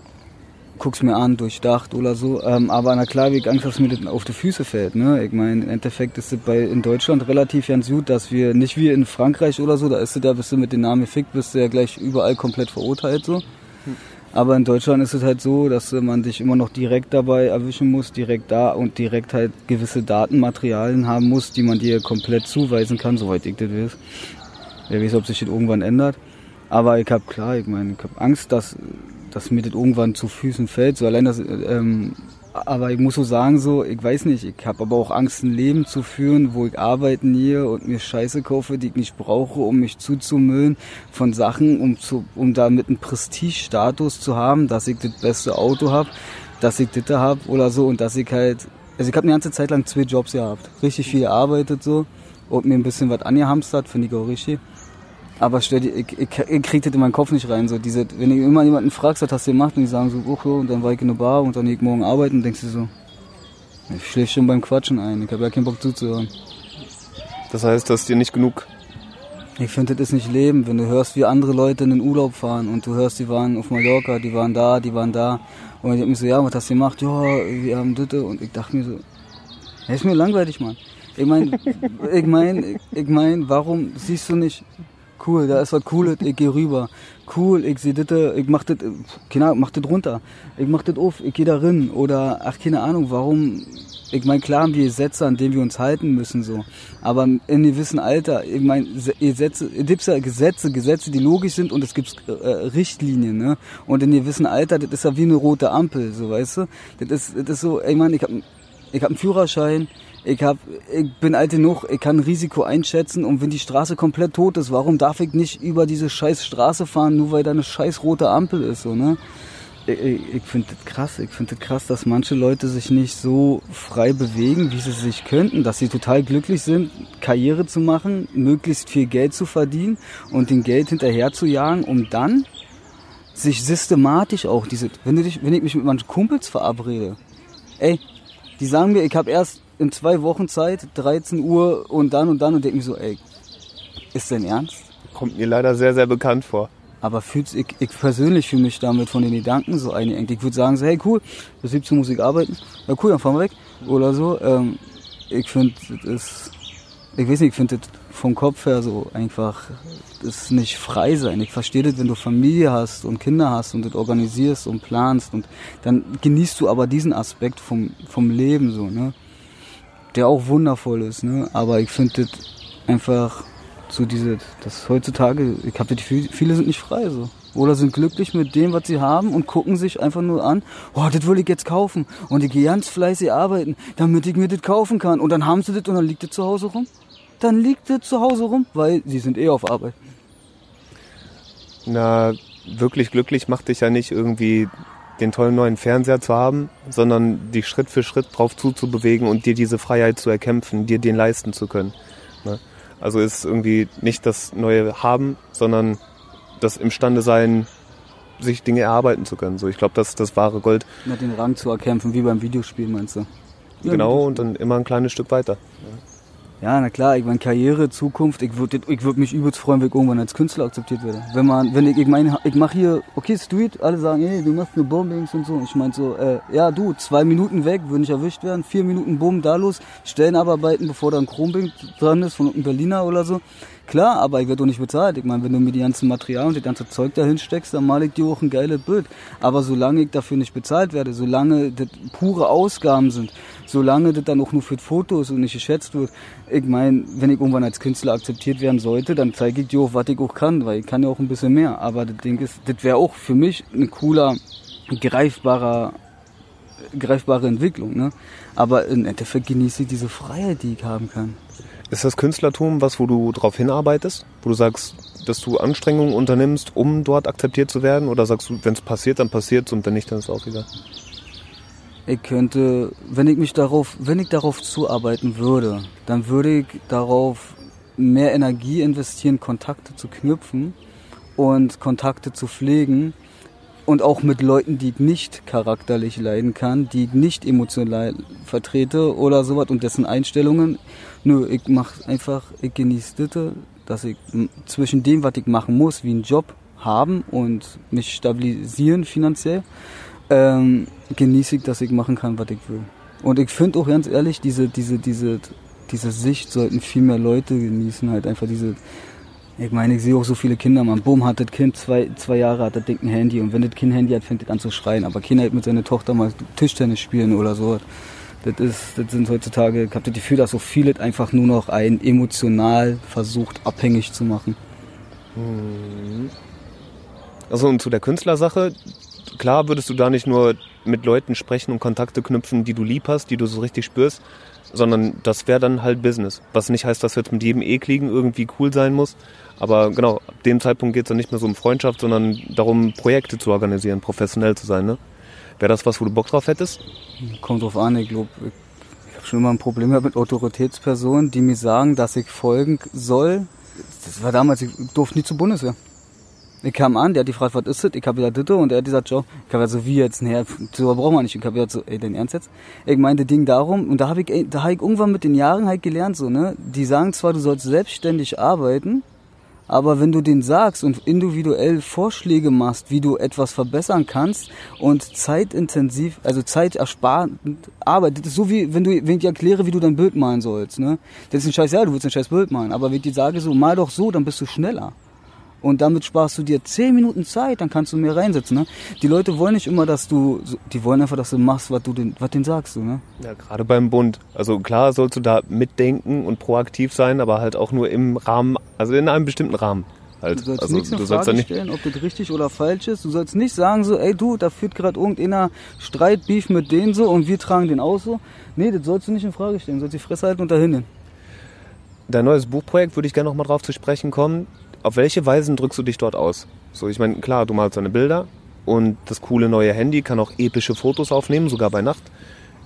guck's mir an, durchdacht oder so. Ähm, aber na klar, wie ich Angst, dass mir das auf die Füße fällt. Ne? Ich meine, im Endeffekt ist es bei in Deutschland relativ ganz gut, dass wir nicht wie in Frankreich oder so, da ist es da, bist du mit dem Namen gefickt, bist du ja gleich überall komplett verurteilt so. Aber in Deutschland ist es halt so, dass man dich immer noch direkt dabei erwischen muss, direkt da und direkt halt gewisse Datenmaterialien haben muss, die man dir komplett zuweisen kann, soweit ich das weiß. Wer weiß, ob sich das irgendwann ändert. Aber ich habe klar, ich meine, ich habe Angst, dass, dass mir das irgendwann zu Füßen fällt. So allein das, ähm, aber ich muss so sagen, so, ich weiß nicht, ich habe aber auch Angst, ein Leben zu führen, wo ich arbeiten gehe und mir Scheiße kaufe, die ich nicht brauche, um mich zuzumüllen von Sachen, um, zu, um damit einen Prestigestatus zu haben, dass ich das beste Auto habe, dass ich das da habe oder so und dass ich halt, also ich habe eine ganze Zeit lang zwei Jobs gehabt, richtig viel gearbeitet so und mir ein bisschen was angehamstert, finde ich auch richtig. Aber stell dir, ich, ich, ich krieg das in meinen Kopf nicht rein. So diese, wenn du immer jemanden fragst, was hast du gemacht, und die sagen so, oh, ja, und dann war ich in der Bar und dann gehe ich morgen arbeiten, denkst du so, ich schläf schon beim Quatschen ein, ich habe ja keinen Bock zuzuhören. Das heißt, dass dir nicht genug. Ich finde, das ist nicht Leben, wenn du hörst, wie andere Leute in den Urlaub fahren und du hörst, die waren auf Mallorca, die waren da, die waren da. Und ich hab mich so, ja, was hast du gemacht? Ja, wir haben das und ich dachte mir so, ja, ist mir langweilig, Mann. Ich mein, ich mein, ich mein, warum siehst du nicht, cool, da ist was Cooles, ich gehe rüber. Cool, ich sehe das, ich mach das, keine Ahnung, mach das runter. Ich mach das auf, ich gehe da rein. Oder, ach, keine Ahnung, warum, ich meine, klar haben wir Gesetze, an denen wir uns halten müssen, so. Aber in gewissen Alter, ich meine, Gesetze, es gibt ja Gesetze, Gesetze, die logisch sind und es gibt äh, Richtlinien, ne? Und in gewissen Alter, das ist ja wie eine rote Ampel, so, weißt du? Das ist, das ist so, ich meine, ich hab, ich hab einen Führerschein, ich, hab, ich bin alt genug, ich kann Risiko einschätzen und wenn die Straße komplett tot ist, warum darf ich nicht über diese scheiß Straße fahren, nur weil da eine scheiß rote Ampel ist, so, ne? Ich, ich, ich finde das krass, ich finde das krass, dass manche Leute sich nicht so frei bewegen, wie sie sich könnten, dass sie total glücklich sind, Karriere zu machen, möglichst viel Geld zu verdienen und den Geld hinterher zu jagen, um dann sich systematisch auch diese, wenn, du dich, wenn ich mich mit meinen Kumpels verabrede, ey, die sagen mir, ich habe erst in zwei Wochen Zeit, 13 Uhr und dann und dann und denke mir so, ey, ist denn ernst? Kommt mir leider sehr, sehr bekannt vor. Aber fühlt's, ich, ich persönlich fühle mich damit von den Gedanken so eingeengt. Ich würde sagen so, hey cool, bis 17 Uhr muss ich arbeiten. Ja cool, dann fahren wir weg. Oder so. Ähm, ich finde, das ist, ich weiß nicht, ich finde das vom Kopf her so einfach, das ist nicht frei sein. Ich verstehe das, wenn du Familie hast und Kinder hast und das organisierst und planst und dann genießt du aber diesen Aspekt vom, vom Leben so, ne? Der auch wundervoll ist, ne? Aber ich finde das einfach so diese, das heutzutage, ich habe das viele sind nicht frei so. Oder sind glücklich mit dem, was sie haben und gucken sich einfach nur an, oh, das will ich jetzt kaufen. Und ich gehe ganz fleißig arbeiten, damit ich mir das kaufen kann. Und dann haben sie das und dann liegt das zu Hause rum. Dann liegt das zu Hause rum, weil sie sind eh auf Arbeit. Na, wirklich glücklich macht dich ja nicht irgendwie den tollen neuen Fernseher zu haben, sondern dich Schritt für Schritt drauf zuzubewegen und dir diese Freiheit zu erkämpfen, dir den leisten zu können. Ne? Also ist irgendwie nicht das neue Haben, sondern das imstande sein, sich Dinge erarbeiten zu können. So, ich glaube, das ist das wahre Gold. Na, den Rang zu erkämpfen, wie beim Videospiel, meinst du? Ja, genau, und dann immer ein kleines Stück weiter. Ja, na klar, ich meine Karriere, Zukunft, ich würde ich würd mich übelst freuen, wenn ich irgendwann als Künstler akzeptiert werde. Wenn man, wenn ich, ich meine, ich mache hier, okay, Street, alle sagen, hey, du machst nur Bombings und so. Ich meine so, äh, ja du, zwei Minuten weg, würde ich erwischt werden, vier Minuten Bumm, da los, Stellen abarbeiten, bevor da ein Chrombing dran ist, von einem Berliner oder so. Klar, aber ich werde doch nicht bezahlt. Ich meine, wenn du mir die ganzen Material und das ganze Zeug da hinsteckst, dann male ich dir auch ein geiles Bild. Aber solange ich dafür nicht bezahlt werde, solange das pure Ausgaben sind, solange das dann auch nur für das Foto ist und nicht geschätzt wird, ich meine, wenn ich irgendwann als Künstler akzeptiert werden sollte, dann zeige ich dir auch, was ich auch kann, weil ich kann ja auch ein bisschen mehr. Aber das Ding ist, das wäre auch für mich ein cooler greifbarer, greifbare Entwicklung. Ne? Aber im Endeffekt genieße ich diese Freiheit, die ich haben kann. Ist das Künstlertum was, wo du drauf hinarbeitest? Wo du sagst, dass du Anstrengungen unternimmst, um dort akzeptiert zu werden? Oder sagst du, wenn es passiert, dann passiert und wenn nicht, dann ist es auch egal? Ich könnte, wenn ich mich darauf, wenn ich darauf zuarbeiten würde, dann würde ich darauf mehr Energie investieren, Kontakte zu knüpfen und Kontakte zu pflegen und auch mit Leuten, die ich nicht charakterlich leiden kann, die ich nicht emotional vertrete oder sowas und dessen Einstellungen. Nö, ich mach einfach, ich genieße das, dass ich zwischen dem, was ich machen muss, wie einen Job haben und mich stabilisieren finanziell, ähm, genieße ich, dass ich machen kann, was ich will. Und ich finde auch ganz ehrlich, diese, diese, diese, diese Sicht sollten viel mehr Leute genießen, halt einfach diese, ich meine, ich sehe auch so viele Kinder, man, boom, hat das Kind zwei, zwei Jahre, hat das Ding ein Handy und wenn das Kind Handy hat, fängt das an zu schreien, aber Kinder halt mit seiner Tochter mal Tischtennis spielen oder so. Das, ist, das sind heutzutage, ich habe das Gefühl, dass so viele einfach nur noch ein emotional versucht, abhängig zu machen. Also und zu der Künstlersache, klar würdest du da nicht nur mit Leuten sprechen und Kontakte knüpfen, die du lieb hast, die du so richtig spürst, sondern das wäre dann halt Business. Was nicht heißt, dass jetzt mit jedem Ekligen irgendwie cool sein muss. Aber genau, ab dem Zeitpunkt geht es dann nicht mehr so um Freundschaft, sondern darum, Projekte zu organisieren, professionell zu sein. Ne? Wäre das was, wo du Bock drauf hättest? Kommt drauf an, ich glaube, ich, habe schon immer ein Problem mit Autoritätspersonen, die mir sagen, dass ich folgen soll. Das war damals, ich durfte nie zur Bundeswehr. Ich kam an, der hat die gefragt, was ist das? Ich habe gesagt, Ditte, und er hat gesagt, Joe, ich habe gesagt, so wie jetzt, nee, so braucht man nicht. Ich habe gesagt, so, ey, dein Ernst jetzt? Ich meinte Ding darum, und da habe ich, da habe ich irgendwann mit den Jahren halt gelernt, so, ne? Die sagen zwar, du sollst selbstständig arbeiten, aber wenn du den sagst und individuell Vorschläge machst, wie du etwas verbessern kannst und zeitintensiv, also zeitersparend ist so wie, wenn du, wenn ich dir erkläre, wie du dein Bild malen sollst, ne? Das ist ein scheiß, ja, du willst ein scheiß Bild malen, aber wenn ich dir sage, so, mal doch so, dann bist du schneller. Und damit sparst du dir 10 Minuten Zeit, dann kannst du mehr reinsetzen. Ne? Die Leute wollen nicht immer, dass du, die wollen einfach, dass du machst, was du den, was denen sagst. Du, ne? Ja, gerade beim Bund. Also klar sollst du da mitdenken und proaktiv sein, aber halt auch nur im Rahmen, also in einem bestimmten Rahmen. Halt. Du sollst also, nichts in du Frage nicht, stellen, ob das richtig oder falsch ist. Du sollst nicht sagen so, ey du, da führt gerade irgendeiner Streit, Beef mit denen so und wir tragen den aus so. Nee, das sollst du nicht in Frage stellen. Du sollst die Fresse halten und dahin. hin. dein neues Buchprojekt würde ich gerne noch mal drauf zu sprechen kommen. Auf welche Weisen drückst du dich dort aus? So, ich meine, klar, du malst deine Bilder und das coole neue Handy kann auch epische Fotos aufnehmen, sogar bei Nacht.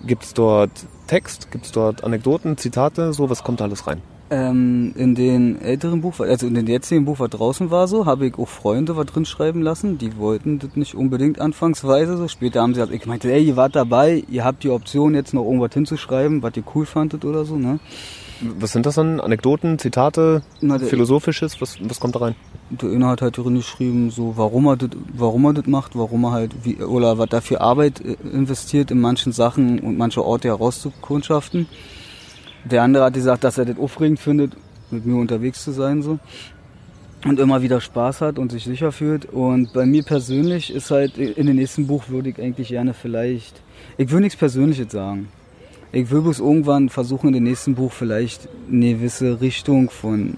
Gibt es dort Text? Gibt es dort Anekdoten, Zitate? So, was kommt da alles rein? Ähm, in den älteren Buch, also in den jetzigen Buch, was draußen war so, habe ich auch Freunde was drin schreiben lassen. Die wollten das nicht unbedingt anfangsweise so. Später haben sie gesagt, ich meinte, ey, ihr wart dabei, ihr habt die Option jetzt noch irgendwas hinzuschreiben, was ihr cool fandet oder so, ne? Was sind das dann? Anekdoten, Zitate, Na, Philosophisches? Was, was kommt da rein? Der Inhalt hat halt drin geschrieben, so warum er das, warum er das macht, warum er halt wie oder was da für Arbeit äh, investiert in manchen Sachen und manche Orte herauszukundschaften. Der andere hat gesagt, dass er das aufregend findet, mit mir unterwegs zu sein so und immer wieder Spaß hat und sich sicher fühlt. Und bei mir persönlich ist halt in dem nächsten Buch würde ich eigentlich gerne vielleicht, ich will nichts Persönliches sagen. Ich will bloß irgendwann versuchen, in dem nächsten Buch vielleicht eine gewisse Richtung von,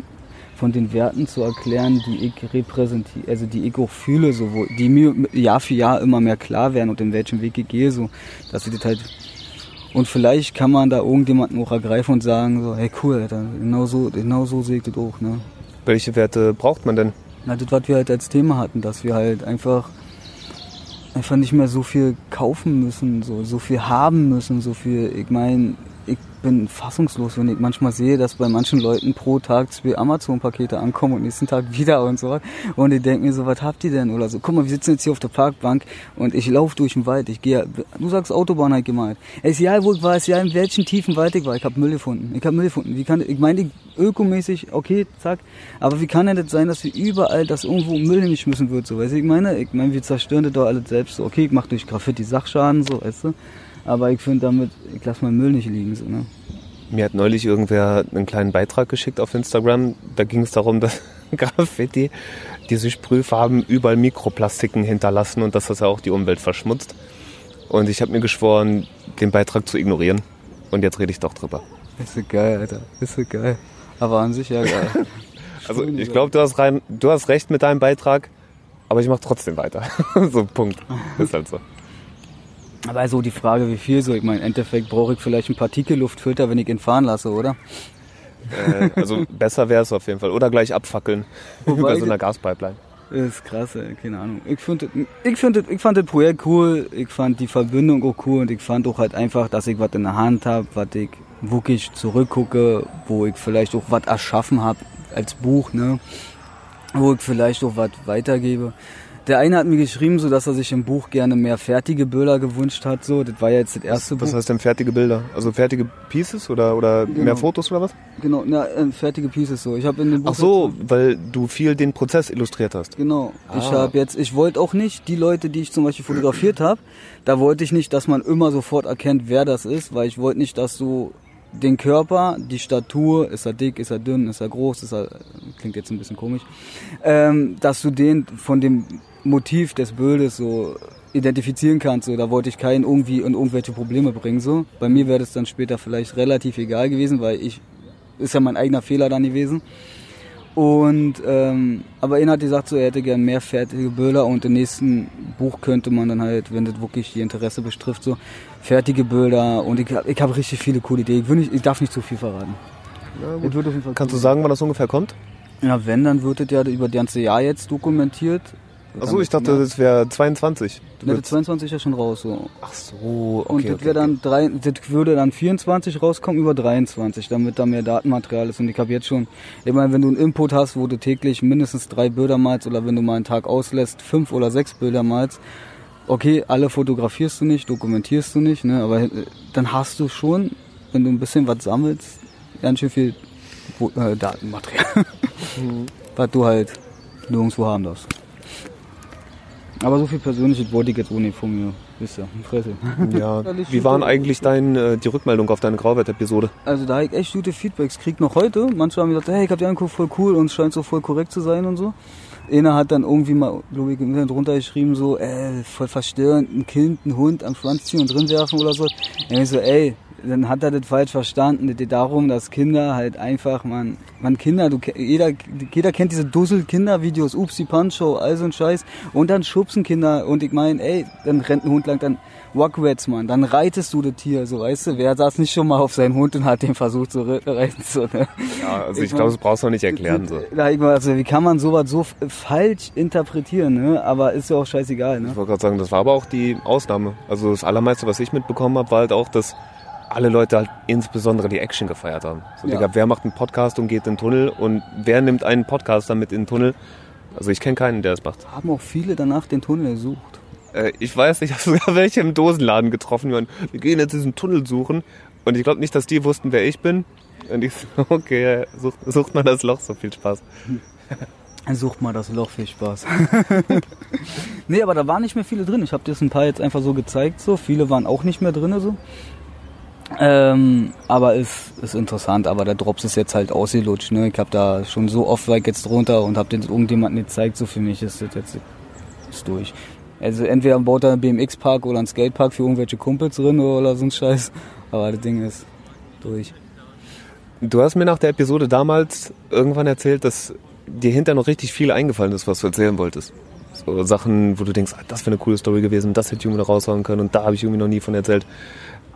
von den Werten zu erklären, die ich repräsentiere, also die ich auch fühle, so, wo, die mir Jahr für Jahr immer mehr klar werden und in welchem Weg ich gehe, so, dass ich das halt, und vielleicht kann man da irgendjemanden auch ergreifen und sagen, so, hey cool, Alter, genau so, genau so sehe ich das auch, ne. Welche Werte braucht man denn? Na, das, was wir halt als Thema hatten, dass wir halt einfach einfach nicht mehr so viel kaufen müssen, so, so viel haben müssen, so viel, ich meine, ich bin fassungslos, wenn ich manchmal sehe, dass bei manchen Leuten pro Tag zwei Amazon-Pakete ankommen und nächsten Tag wieder und so. Und ich denke mir so, was habt ihr denn? Oder so, guck mal, wir sitzen jetzt hier auf der Parkbank und ich laufe durch den Wald. Ich gehe, du sagst Autobahn halt gemalt. Es ist ja, wo ich war, es ist ja, in welchen tiefen Wald ich war. Ich habe Müll gefunden. Ich habe Müll gefunden. Wie kann, ich meine, ökomäßig, okay, zack. Aber wie kann denn das sein, dass wir überall, dass irgendwo Müll hingeschmissen wird, so, weißt du, ich meine, ich meine, wir zerstören das doch alles selbst, so, okay, ich mache durch Graffiti Sachschaden, so, weißt du. Aber ich finde damit, ich lasse meinen Müll nicht liegen, so, ne. Mir hat neulich irgendwer einen kleinen Beitrag geschickt auf Instagram. Da ging es darum, dass Graffiti diese Sprühfarben überall Mikroplastiken hinterlassen und dass das ja auch die Umwelt verschmutzt. Und ich habe mir geschworen, den Beitrag zu ignorieren. Und jetzt rede ich doch drüber. Ist so geil, Alter. Ist so geil. Aber an sich ja geil. Also ich glaube, du hast rein, du hast recht mit deinem Beitrag. aber ich mache trotzdem weiter. so, Punkt. Ist halt so. Aber so die Frage, wie viel so, ich meine, im Endeffekt brauche ich vielleicht einen Partikelluftfilter, wenn ich ihn fahren lasse, oder? Äh, also besser wäre es auf jeden Fall. Oder gleich abfackeln über so einer Gaspipeline. Das ist krass, ey. keine Ahnung. Ich, find, ich, find, ich fand das Projekt cool, ich fand die Verbindung auch cool und ich fand auch halt einfach, dass ich was in der Hand habe, was ich wirklich zurückgucke, wo ich vielleicht auch was erschaffen habe als Buch, ne? wo ich vielleicht auch was weitergebe. Der eine hat mir geschrieben, so dass er sich im Buch gerne mehr fertige Bilder gewünscht hat. So, das war ja jetzt das erste Was Buch. heißt denn fertige Bilder? Also fertige Pieces oder, oder Genau. mehr Fotos oder was? Genau, na, äh, fertige Pieces so. Ich habe in dem Buch Ach so, weil du viel den Prozess illustriert hast. Genau. Ich Ah. habe jetzt, ich wollte auch nicht die Leute, die ich zum Beispiel fotografiert habe, da wollte ich nicht, dass man immer sofort erkennt, wer das ist, weil ich wollte nicht, dass du den Körper, die Statur, ist er dick, ist er dünn, ist er groß, ist er, klingt jetzt ein bisschen komisch, ähm, dass du den von dem Motiv des Bildes so identifizieren kannst. So, da wollte ich keinen irgendwie in irgendwelche Probleme bringen. So, bei mir wäre das dann später vielleicht relativ egal gewesen, weil ich ist ja mein eigener Fehler dann gewesen. Und ähm, aber ihn hat gesagt, so er hätte gern mehr fertige Bilder und im nächsten Buch könnte man dann halt, wenn das wirklich die Interesse betrifft, so fertige Bilder und ich, ich habe richtig viele coole Ideen. Ich, nicht, ich darf nicht zu viel verraten. Ja, Kannst du sagen, wann das ungefähr kommt? Ja, wenn, dann wird es ja über das ganze Jahr jetzt dokumentiert. Achso, ich dachte, das wäre 22. Du Ne, das willst- 22 ist ja schon raus. So. Ach so, okay. und das, okay, dann drei, das würde dann 24 rauskommen über 23, damit da mehr Datenmaterial ist. Und ich habe jetzt schon, ich meine, wenn du einen Input hast, wo du täglich mindestens drei Bilder malst oder wenn du mal einen Tag auslässt, fünf oder sechs Bilder malst, okay, alle fotografierst du nicht, dokumentierst du nicht, ne, aber äh, dann hast du schon, wenn du ein bisschen was sammelst, ganz schön viel äh, Datenmaterial, was du halt nirgendwo haben darfst. Aber so viel Persönliches wollte ich jetzt ohne von mir. Wisst ihr, Fresse. Ja. Wie waren eigentlich dein, äh, die Rückmeldung auf deine Grauwert-Episode? Also da hab ich echt gute Feedbacks kriegt noch heute. Manche haben gesagt, hey, ich hab die angeguckt, voll cool und es scheint so voll korrekt zu sein und so. Einer hat dann irgendwie mal, glaube ich, im Internet runtergeschrieben, so, ey, voll verstörend, ein Kind, ein Hund am Schwanz ziehen und drin werfen oder so. Und ich so, ey, dann hat er das falsch verstanden. Es geht darum, dass Kinder halt einfach, man, man Kinder, du, jeder, jeder kennt diese Dussel-Kinder-Videos, Upsi Pancho, all so ein Scheiß. Und dann schubsen Kinder und ich meine, ey, dann rennt ein Hund lang, dann Wackwets, man, dann reitest du das Tier, so, weißt du, wer saß nicht schon mal auf seinen Hund und hat den versucht zu re- reiten, so, ne? Ja, also Ich ich, glaube, das brauchst du noch nicht erklären. So. Da, ich mal, also, wie kann man sowas so falsch interpretieren, ne? Aber ist ja auch scheißegal, ne? Ich wollte gerade sagen, das war aber auch die Ausnahme. Also das Allermeiste, was ich mitbekommen habe, war halt auch, dass alle Leute halt insbesondere die Action gefeiert haben. So, Ja. Digga, wer macht einen Podcast und geht in den Tunnel und wer nimmt einen Podcaster mit in den Tunnel? Also ich kenne keinen, der das macht. Haben auch viele danach den Tunnel gesucht. Äh, ich weiß, ich habe sogar welche im Dosenladen getroffen, waren, wir gehen jetzt diesen Tunnel suchen. Und ich glaube nicht, dass die wussten, wer ich bin. Und ich so, okay, sucht, sucht mal das Loch, so viel Spaß. Sucht mal das Loch, viel Spaß. nee, aber da waren nicht mehr viele drin. Ich habe das ein paar jetzt einfach so gezeigt, so. Viele waren auch nicht mehr drin, so. Ähm, aber ist, ist interessant, aber der Drops ist jetzt halt ausgelutscht, ne? Ich habe da schon so oft ich jetzt drunter und habe den irgendjemanden gezeigt, so für mich ist das jetzt ist durch. Also entweder baut er einen BMX-Park oder einen Skatepark für irgendwelche Kumpels drin oder so ein Scheiß, aber das Ding ist durch. Du hast mir nach der Episode damals irgendwann erzählt, dass dir hinterher noch richtig viel eingefallen ist, was du erzählen wolltest. So Sachen, wo du denkst, ah, das wäre eine coole Story gewesen, das hätte ich irgendwie noch raushauen können und da habe ich irgendwie noch nie von erzählt.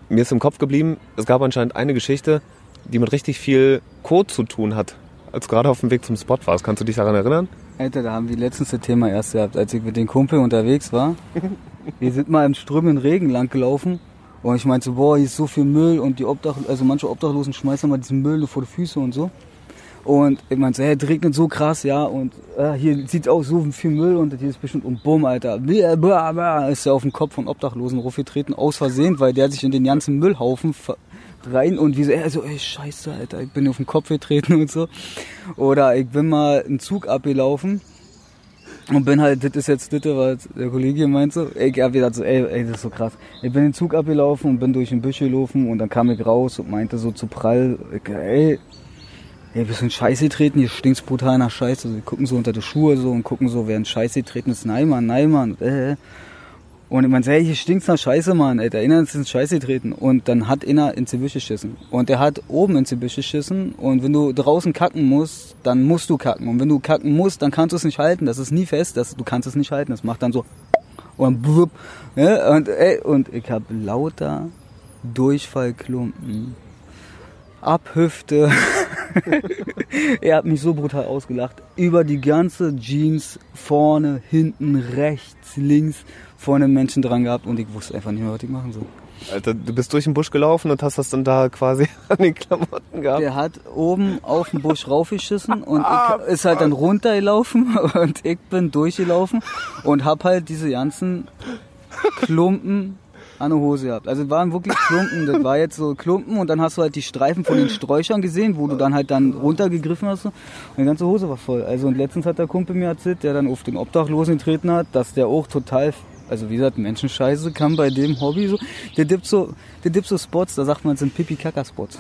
Mir ist im Kopf geblieben, es gab anscheinend eine Geschichte, die mit richtig viel Code zu tun hat, als du gerade auf dem Weg zum Spot warst. Kannst du dich daran erinnern? Alter, da haben wir letztens das Thema erst gehabt, als ich mit dem Kumpel unterwegs war. Wir sind mal im strömenden Regen lang gelaufen und ich meinte so, boah, hier ist so viel Müll und die Obdach, also manche Obdachlosen schmeißen mal diesen Müll vor die Füße und so. Und ich meinte so, hey, es regnet so krass, ja, und äh, hier sieht auch so viel Müll und hier ist bestimmt und bumm, Alter, ist er auf den Kopf von Obdachlosen raufgetreten, aus Versehen, weil der sich in den ganzen Müllhaufen rein und wie so, er so, ey, scheiße, Alter, ich bin auf den Kopf getreten und so. Oder ich bin mal einen Zug abgelaufen und bin halt, das ist jetzt das, was der Kollege meint so. Ich hab gedacht so, ey, ey, das ist so krass. Ich bin den Zug abgelaufen und bin durch den Büsch gelaufen und dann kam ich raus und meinte so zu prall, ey, ey, du in Scheiße getreten? Hier stinkt's brutal nach Scheiße. Wir gucken so unter die Schuhe so und gucken so, in Scheiße getreten ist. Nein, Mann, nein, Mann. Äh. Und ich meinte, hey, hier stinkt's nach Scheiße, Mann, ey, da einer ist ins Scheiße getreten. Und dann hat einer ins Gebüsch geschissen. Und der hat oben ins Gebüsch geschissen. Und wenn du draußen kacken musst, dann musst du kacken. Und wenn du kacken musst, dann kannst du es nicht halten. Das ist nie fest, das, du kannst es nicht halten. Das macht dann so und blub, ja, und, ey, und ich habe lauter Durchfallklumpen. Abhüfte. er hat mich so brutal ausgelacht. Über die ganze Jeans, vorne, hinten, rechts, links, vorne Menschen dran gehabt und ich wusste einfach nicht mehr, was ich machen soll. Alter, du bist durch den Busch gelaufen und hast das dann da quasi an den Klamotten gehabt. Der hat oben auf den Busch raufgeschissen und ich ist halt dann runtergelaufen und ich bin durchgelaufen und hab halt diese ganzen Klumpen an der Hose gehabt. Also waren wirklich Klumpen, das war jetzt so Klumpen und dann hast du halt die Streifen von den Sträuchern gesehen, wo du dann halt dann runtergegriffen hast und die ganze Hose war voll. Also und letztens hat der Kumpel mir erzählt, der dann auf den Obdachlosen getreten hat, dass der auch total also wie gesagt, Menschenscheiße kann bei dem Hobby so, der dippt so, der dippt so Spots, da sagt man, es sind Pipi-Kaka-Spots.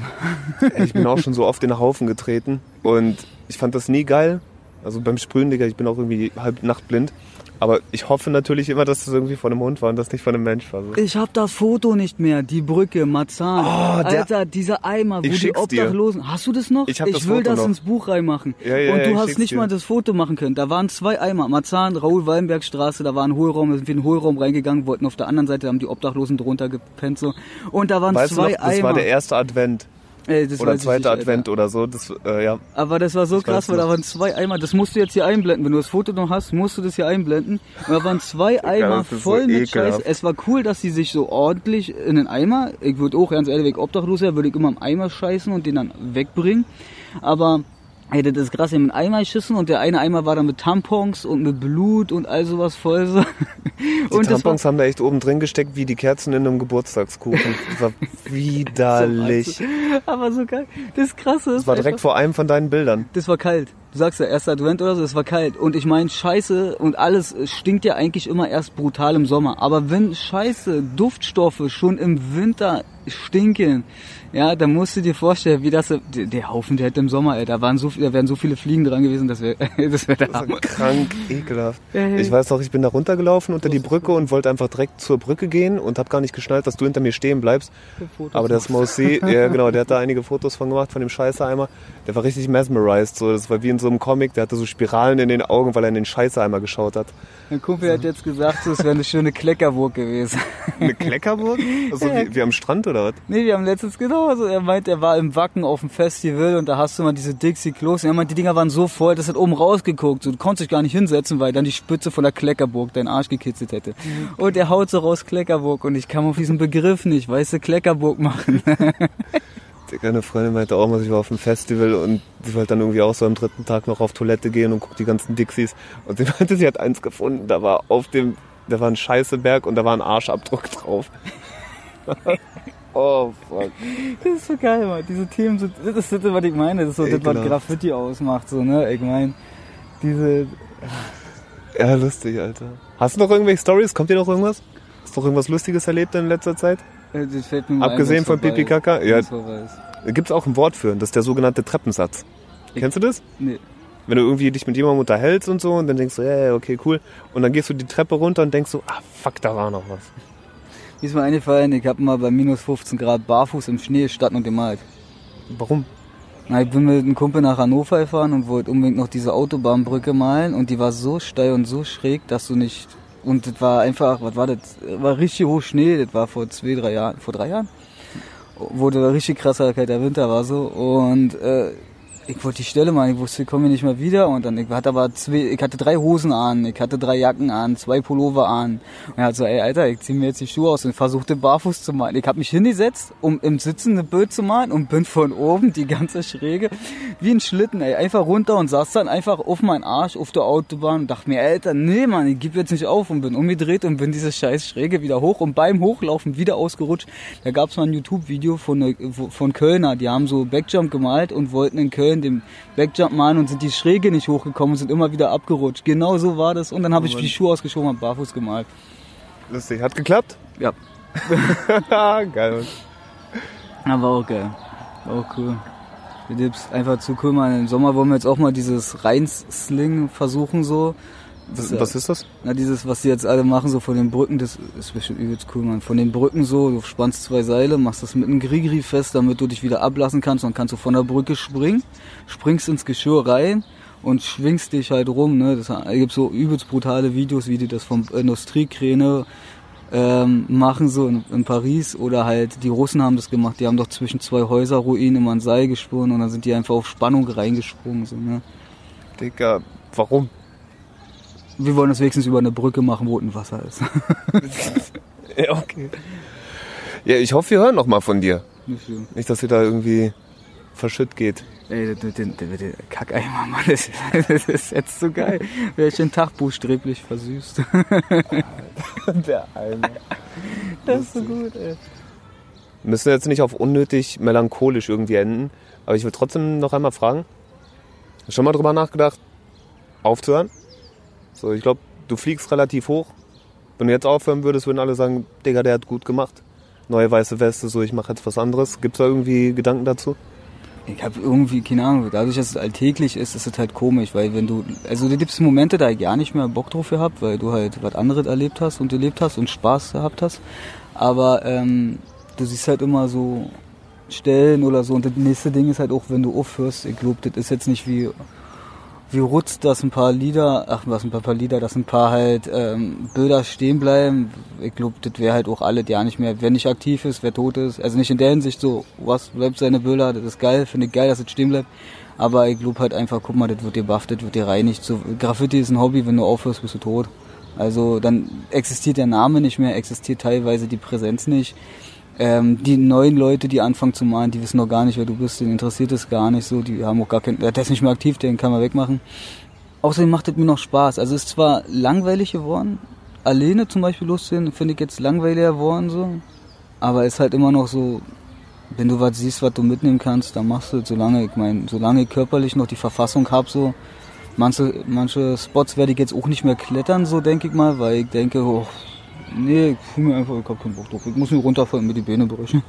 Ich bin auch schon so oft in den Haufen getreten und ich fand das nie geil. Also beim Sprühen, Digga, ich bin auch irgendwie halb nachtblind. Aber ich hoffe natürlich immer, dass das irgendwie von einem Hund war und das nicht von einem Mensch war. So. Ich hab das Foto nicht mehr, die Brücke, Marzahn. Oh, der- Alter, dieser Eimer, wo Ich die schick's dir. Obdachlosen. Hast du das noch? Ich hab das will Foto das noch. ins Buch reinmachen. Ja, ja, und ja, du ich hast nicht dir. mal das Foto machen können. Da waren zwei Eimer. Marzahn, Raoul-Wallenberg-Straße, da war ein Hohlraum, da sind wir in den Hohlraum reingegangen, wollten auf der anderen Seite, da haben die Obdachlosen drunter gepennt so. Und da waren Weißt du zwei noch, das Eimer. war der erste Advent Ey, das oder weiß ich zweite nicht, Alter. Advent oder so. Das, äh, ja. Aber das war so Ich krass, weil da waren zwei Eimer. Das musst du jetzt hier einblenden. Wenn du das Foto noch hast, musst du das hier einblenden. Und da waren zwei Eimer das ist so voll mit ekelhaft. Scheiß. Es war cool, dass sie sich so ordentlich in den Eimer, ich würde auch ganz ehrlich, wenn ich obdachlos wäre, würde ich immer im Eimer scheißen und den dann wegbringen. Aber Ey, das ist krass, die haben einen Eimer geschissen und der eine Eimer war dann mit Tampons und mit Blut und all sowas voll so. Die und war Tampons haben da echt oben drin gesteckt wie die Kerzen in einem Geburtstagskuchen. Das war widerlich. aber so geil. Das krasse ist Das war direkt einfach- vor einem von deinen Bildern. Das war kalt. Du sagst ja, erster Advent oder so, es war kalt. Und ich meine, Scheiße und alles stinkt ja eigentlich immer erst brutal im Sommer. Aber wenn Scheiße, Duftstoffe schon im Winter stinken, ja, dann musst du dir vorstellen, wie das, der, der Haufen, der hätte im Sommer, ey, da waren so, da wären so viele Fliegen dran gewesen, das wäre, das wäre der Das Hammer. war krank ekelhaft. Ich weiß noch, ich bin da runtergelaufen unter die Brücke und wollte einfach direkt zur Brücke gehen und habe gar nicht geschnallt, dass du hinter mir stehen bleibst. Aber der Smosey, ja genau, der hat da einige Fotos von gemacht, von dem Scheißeimer. Der war richtig mesmerized. So. Das war wie in so einem Comic, der hatte so Spiralen in den Augen, weil er in den Scheißeimer geschaut hat. Mein Kumpel hat jetzt gesagt, so, es wäre eine schöne Kleckerburg gewesen. Eine Kleckerburg? Also wie, wie am Strand oder was? Nee, wir haben letztens genau so, er meint, er war im Wacken auf dem Festival und da hast du mal diese Dixie-Klos. Er meint, die Dinger waren so voll, das hat oben rausgeguckt. So, du konntest dich gar nicht hinsetzen, weil dann die Spitze von der Kleckerburg deinen Arsch gekitzelt hätte. Und er haut so raus Kleckerburg und ich kam auf diesen Begriff nicht, weißt du, Kleckerburg machen. Eine Freundin meinte auch mal, sie war auf einem Festival und sie wollte dann irgendwie auch so am dritten Tag noch auf Toilette gehen und guckt die ganzen Dixies. Und sie meinte, sie hat eins gefunden, da war auf dem, da war ein Scheißeberg und da war ein Arschabdruck drauf. oh fuck. Das ist so geil, Mann. Diese Themen sind, das ist das, was ich meine. Das ist so das, was Ekelhaft. Graffiti ausmacht, so, ne? Ich meine, diese, Ja, lustig, Alter. Hast du noch irgendwelche Stories? Kommt dir noch irgendwas? Hast du noch irgendwas Lustiges erlebt in letzter Zeit? Äh, mir Abgesehen von Pipi Kaka? Ja. Da gibt's auch ein Wort für, das ist der sogenannte Treppensatz. Kennst du das? Nee. Wenn du irgendwie dich mit jemandem unterhältst und so und dann denkst du, ja, ja, okay, cool. Und dann gehst du die Treppe runter und denkst so, ah, fuck, da war noch was. Mir ist mal eingefallen, ich habe mal bei minus 15 Grad barfuß im Schnee gestanden und gemalt. Warum? Na, ich bin mit einem Kumpel nach Hannover gefahren und wollte unbedingt noch diese Autobahnbrücke malen und die war so steil und so schräg, dass du nicht und das war einfach, was war das? War richtig hoch Schnee, das war vor zwei, drei Jahren, vor drei Jahren, der richtig krasser kalter Winter war so und äh, ich wollte die Stelle mal, ich wusste, ich komme nicht mehr wieder und dann ich hatte aber zwei, ich hatte drei Hosen an, ich hatte drei Jacken an, zwei Pullover an und er hat so, ey Alter, ich zieh mir jetzt die Schuhe aus und versuchte barfuß zu malen. Ich habe mich hingesetzt, um im Sitzen eine Bild zu malen und bin von oben die ganze Schräge wie ein Schlitten, ey, einfach runter und saß dann einfach auf meinen Arsch auf der Autobahn und dachte mir, Alter, nee Mann, ich gebe jetzt nicht auf und bin umgedreht und bin diese scheiß Schräge wieder hoch und beim Hochlaufen wieder ausgerutscht. Da gab's mal ein YouTube-Video von, ne- von Kölner, die haben so Backjump gemalt und wollten in Köln den Backjump malen und sind die Schräge nicht hochgekommen und sind immer wieder abgerutscht. Genau so war das und dann habe ich die Schuhe ausgeschoben und barfuß gemalt. Lustig. Hat geklappt? Ja. Geil. Aber auch geil. War auch cool. Die Dips einfach zu man. Im Sommer wollen wir jetzt auch mal dieses Reinsling versuchen so. Was, was ist das? Na, dieses, was die jetzt alle machen, so von den Brücken, das ist bestimmt übelst cool, man. Von den Brücken so, du spannst zwei Seile, machst das mit einem Grigri fest, damit du dich wieder ablassen kannst, dann kannst du von der Brücke springen, springst ins Geschirr rein und schwingst dich halt rum, ne. Das gibt so übelst brutale Videos, wie die das vom Industriekräne ähm, machen, so in, in Paris. Oder halt, die Russen haben das gemacht, die haben doch zwischen zwei Häuserruinen immer ein Seil gesponnen und dann sind die einfach auf Spannung reingesprungen, so, ne. Digga, warum? Wir wollen das wenigstens über eine Brücke machen, wo unten Wasser ist. Ja, okay. Ja, ich hoffe, wir hören noch mal von dir. Nicht. Nicht, dass ihr da irgendwie verschütt geht. Ey, der, der, der, der Kackeimer, Mann, das, das ist jetzt so geil. Wäre ich den Tag buchstäblich versüßt. Der Eimer. Das ist so gut, ey. Müssen jetzt nicht auf unnötig melancholisch irgendwie enden, aber ich will trotzdem noch einmal fragen. Hast du Schon mal drüber nachgedacht, aufzuhören? So, ich glaube, du fliegst relativ hoch. Wenn du jetzt aufhören würdest, würden alle sagen, Digga, der hat gut gemacht. Neue weiße Weste, so ich mache jetzt was anderes. Gibt's da irgendwie Gedanken dazu? Ich habe irgendwie, keine Ahnung, dadurch, dass es alltäglich ist, ist es halt komisch, weil wenn du, also da gibt's Momente, da ich gar nicht mehr Bock drauf gehabt, weil du halt was anderes erlebt hast und erlebt hast und Spaß gehabt hast. Aber ähm, du siehst halt immer so Stellen oder so und das nächste Ding ist halt auch, wenn du aufhörst, ich glaube, das ist jetzt nicht wie wie Rutz, dass ein paar Lieder, ach was ein paar, Lieder, dass ein paar halt ähm, Bilder stehen bleiben. Ich glaube, das wäre halt auch alle ja nicht mehr. Wer nicht aktiv ist, wer tot ist. Also nicht in der Hinsicht so, was bleibt seine Bilder, das ist geil, finde ich geil, dass es stehen bleibt. Aber ich glaube halt einfach, guck mal, das wird dir das wird dir reinigt. So, Graffiti ist ein Hobby, wenn du aufhörst, bist du tot. Also dann existiert der Name nicht mehr, existiert teilweise die Präsenz nicht. Ähm, die neuen Leute, die anfangen zu malen, die wissen noch gar nicht, wer du bist, denen interessiert es gar nicht so, die haben auch gar keinen, der ist nicht mehr aktiv, den kann man wegmachen. Außerdem macht es mir noch Spaß. Also es ist zwar langweilig geworden, alleine zum Beispiel loszugehen, finde ich jetzt langweiliger geworden so, aber ist halt immer noch so, wenn du was siehst, was du mitnehmen kannst, dann machst du es, solange, ich meine, solange ich körperlich noch die Verfassung habe, so, manche, manche Spots werde ich jetzt auch nicht mehr klettern, so denke ich mal, weil ich denke, oh, nee, ich fühle mir einfach, ich hab keinen Bock drauf. Ich muss mir runterfallen und mir die Beine brechen.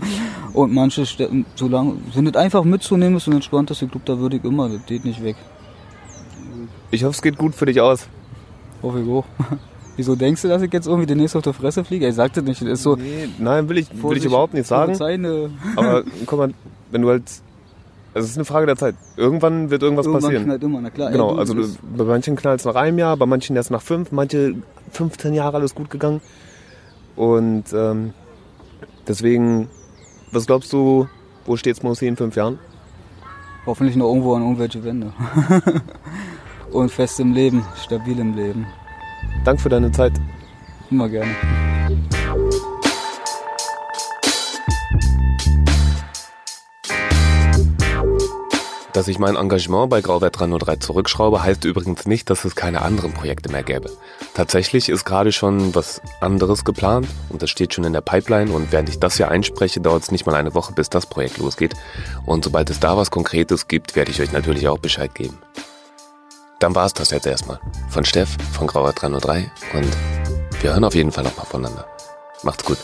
Und manche, Städten, solange, wenn das einfach mitzunehmen ist und entspannt ist, ich glaube, da würde ich immer, das geht nicht weg. Ich hoffe, es geht gut für dich aus. Hoffe ich auch. Wieso denkst du, dass ich jetzt irgendwie demnächst auf der Fresse fliege? Ich sagte nicht, das ist so. Nee, nein, will ich, will ich überhaupt nicht sagen. Polizei, Aber guck mal, wenn du halt. Es ist eine Frage der Zeit. Irgendwann wird irgendwas Irgendwann passieren. knallt immer, na klar. Genau, also das- bei manchen knallt es nach einem Jahr, bei manchen erst nach fünf, manche 15 Jahre alles gut gegangen. Und ähm, deswegen, was glaubst du, wo steht's Mosi in fünf Jahren? Hoffentlich noch irgendwo an irgendwelche Wände. und fest im Leben, stabil im Leben. Dank für deine Zeit. Immer gerne. Dass ich mein Engagement bei Grauwert 303 zurückschraube, heißt übrigens nicht, dass es keine anderen Projekte mehr gäbe. Tatsächlich ist gerade schon was anderes geplant und das steht schon in der Pipeline und während ich das hier einspreche, dauert es nicht mal eine Woche, bis das Projekt losgeht. Und sobald es da was Konkretes gibt, werde ich euch natürlich auch Bescheid geben. Dann war's das jetzt erstmal. Von Steff, von Grauwert 303 und wir hören auf jeden Fall nochmal voneinander. Macht's gut.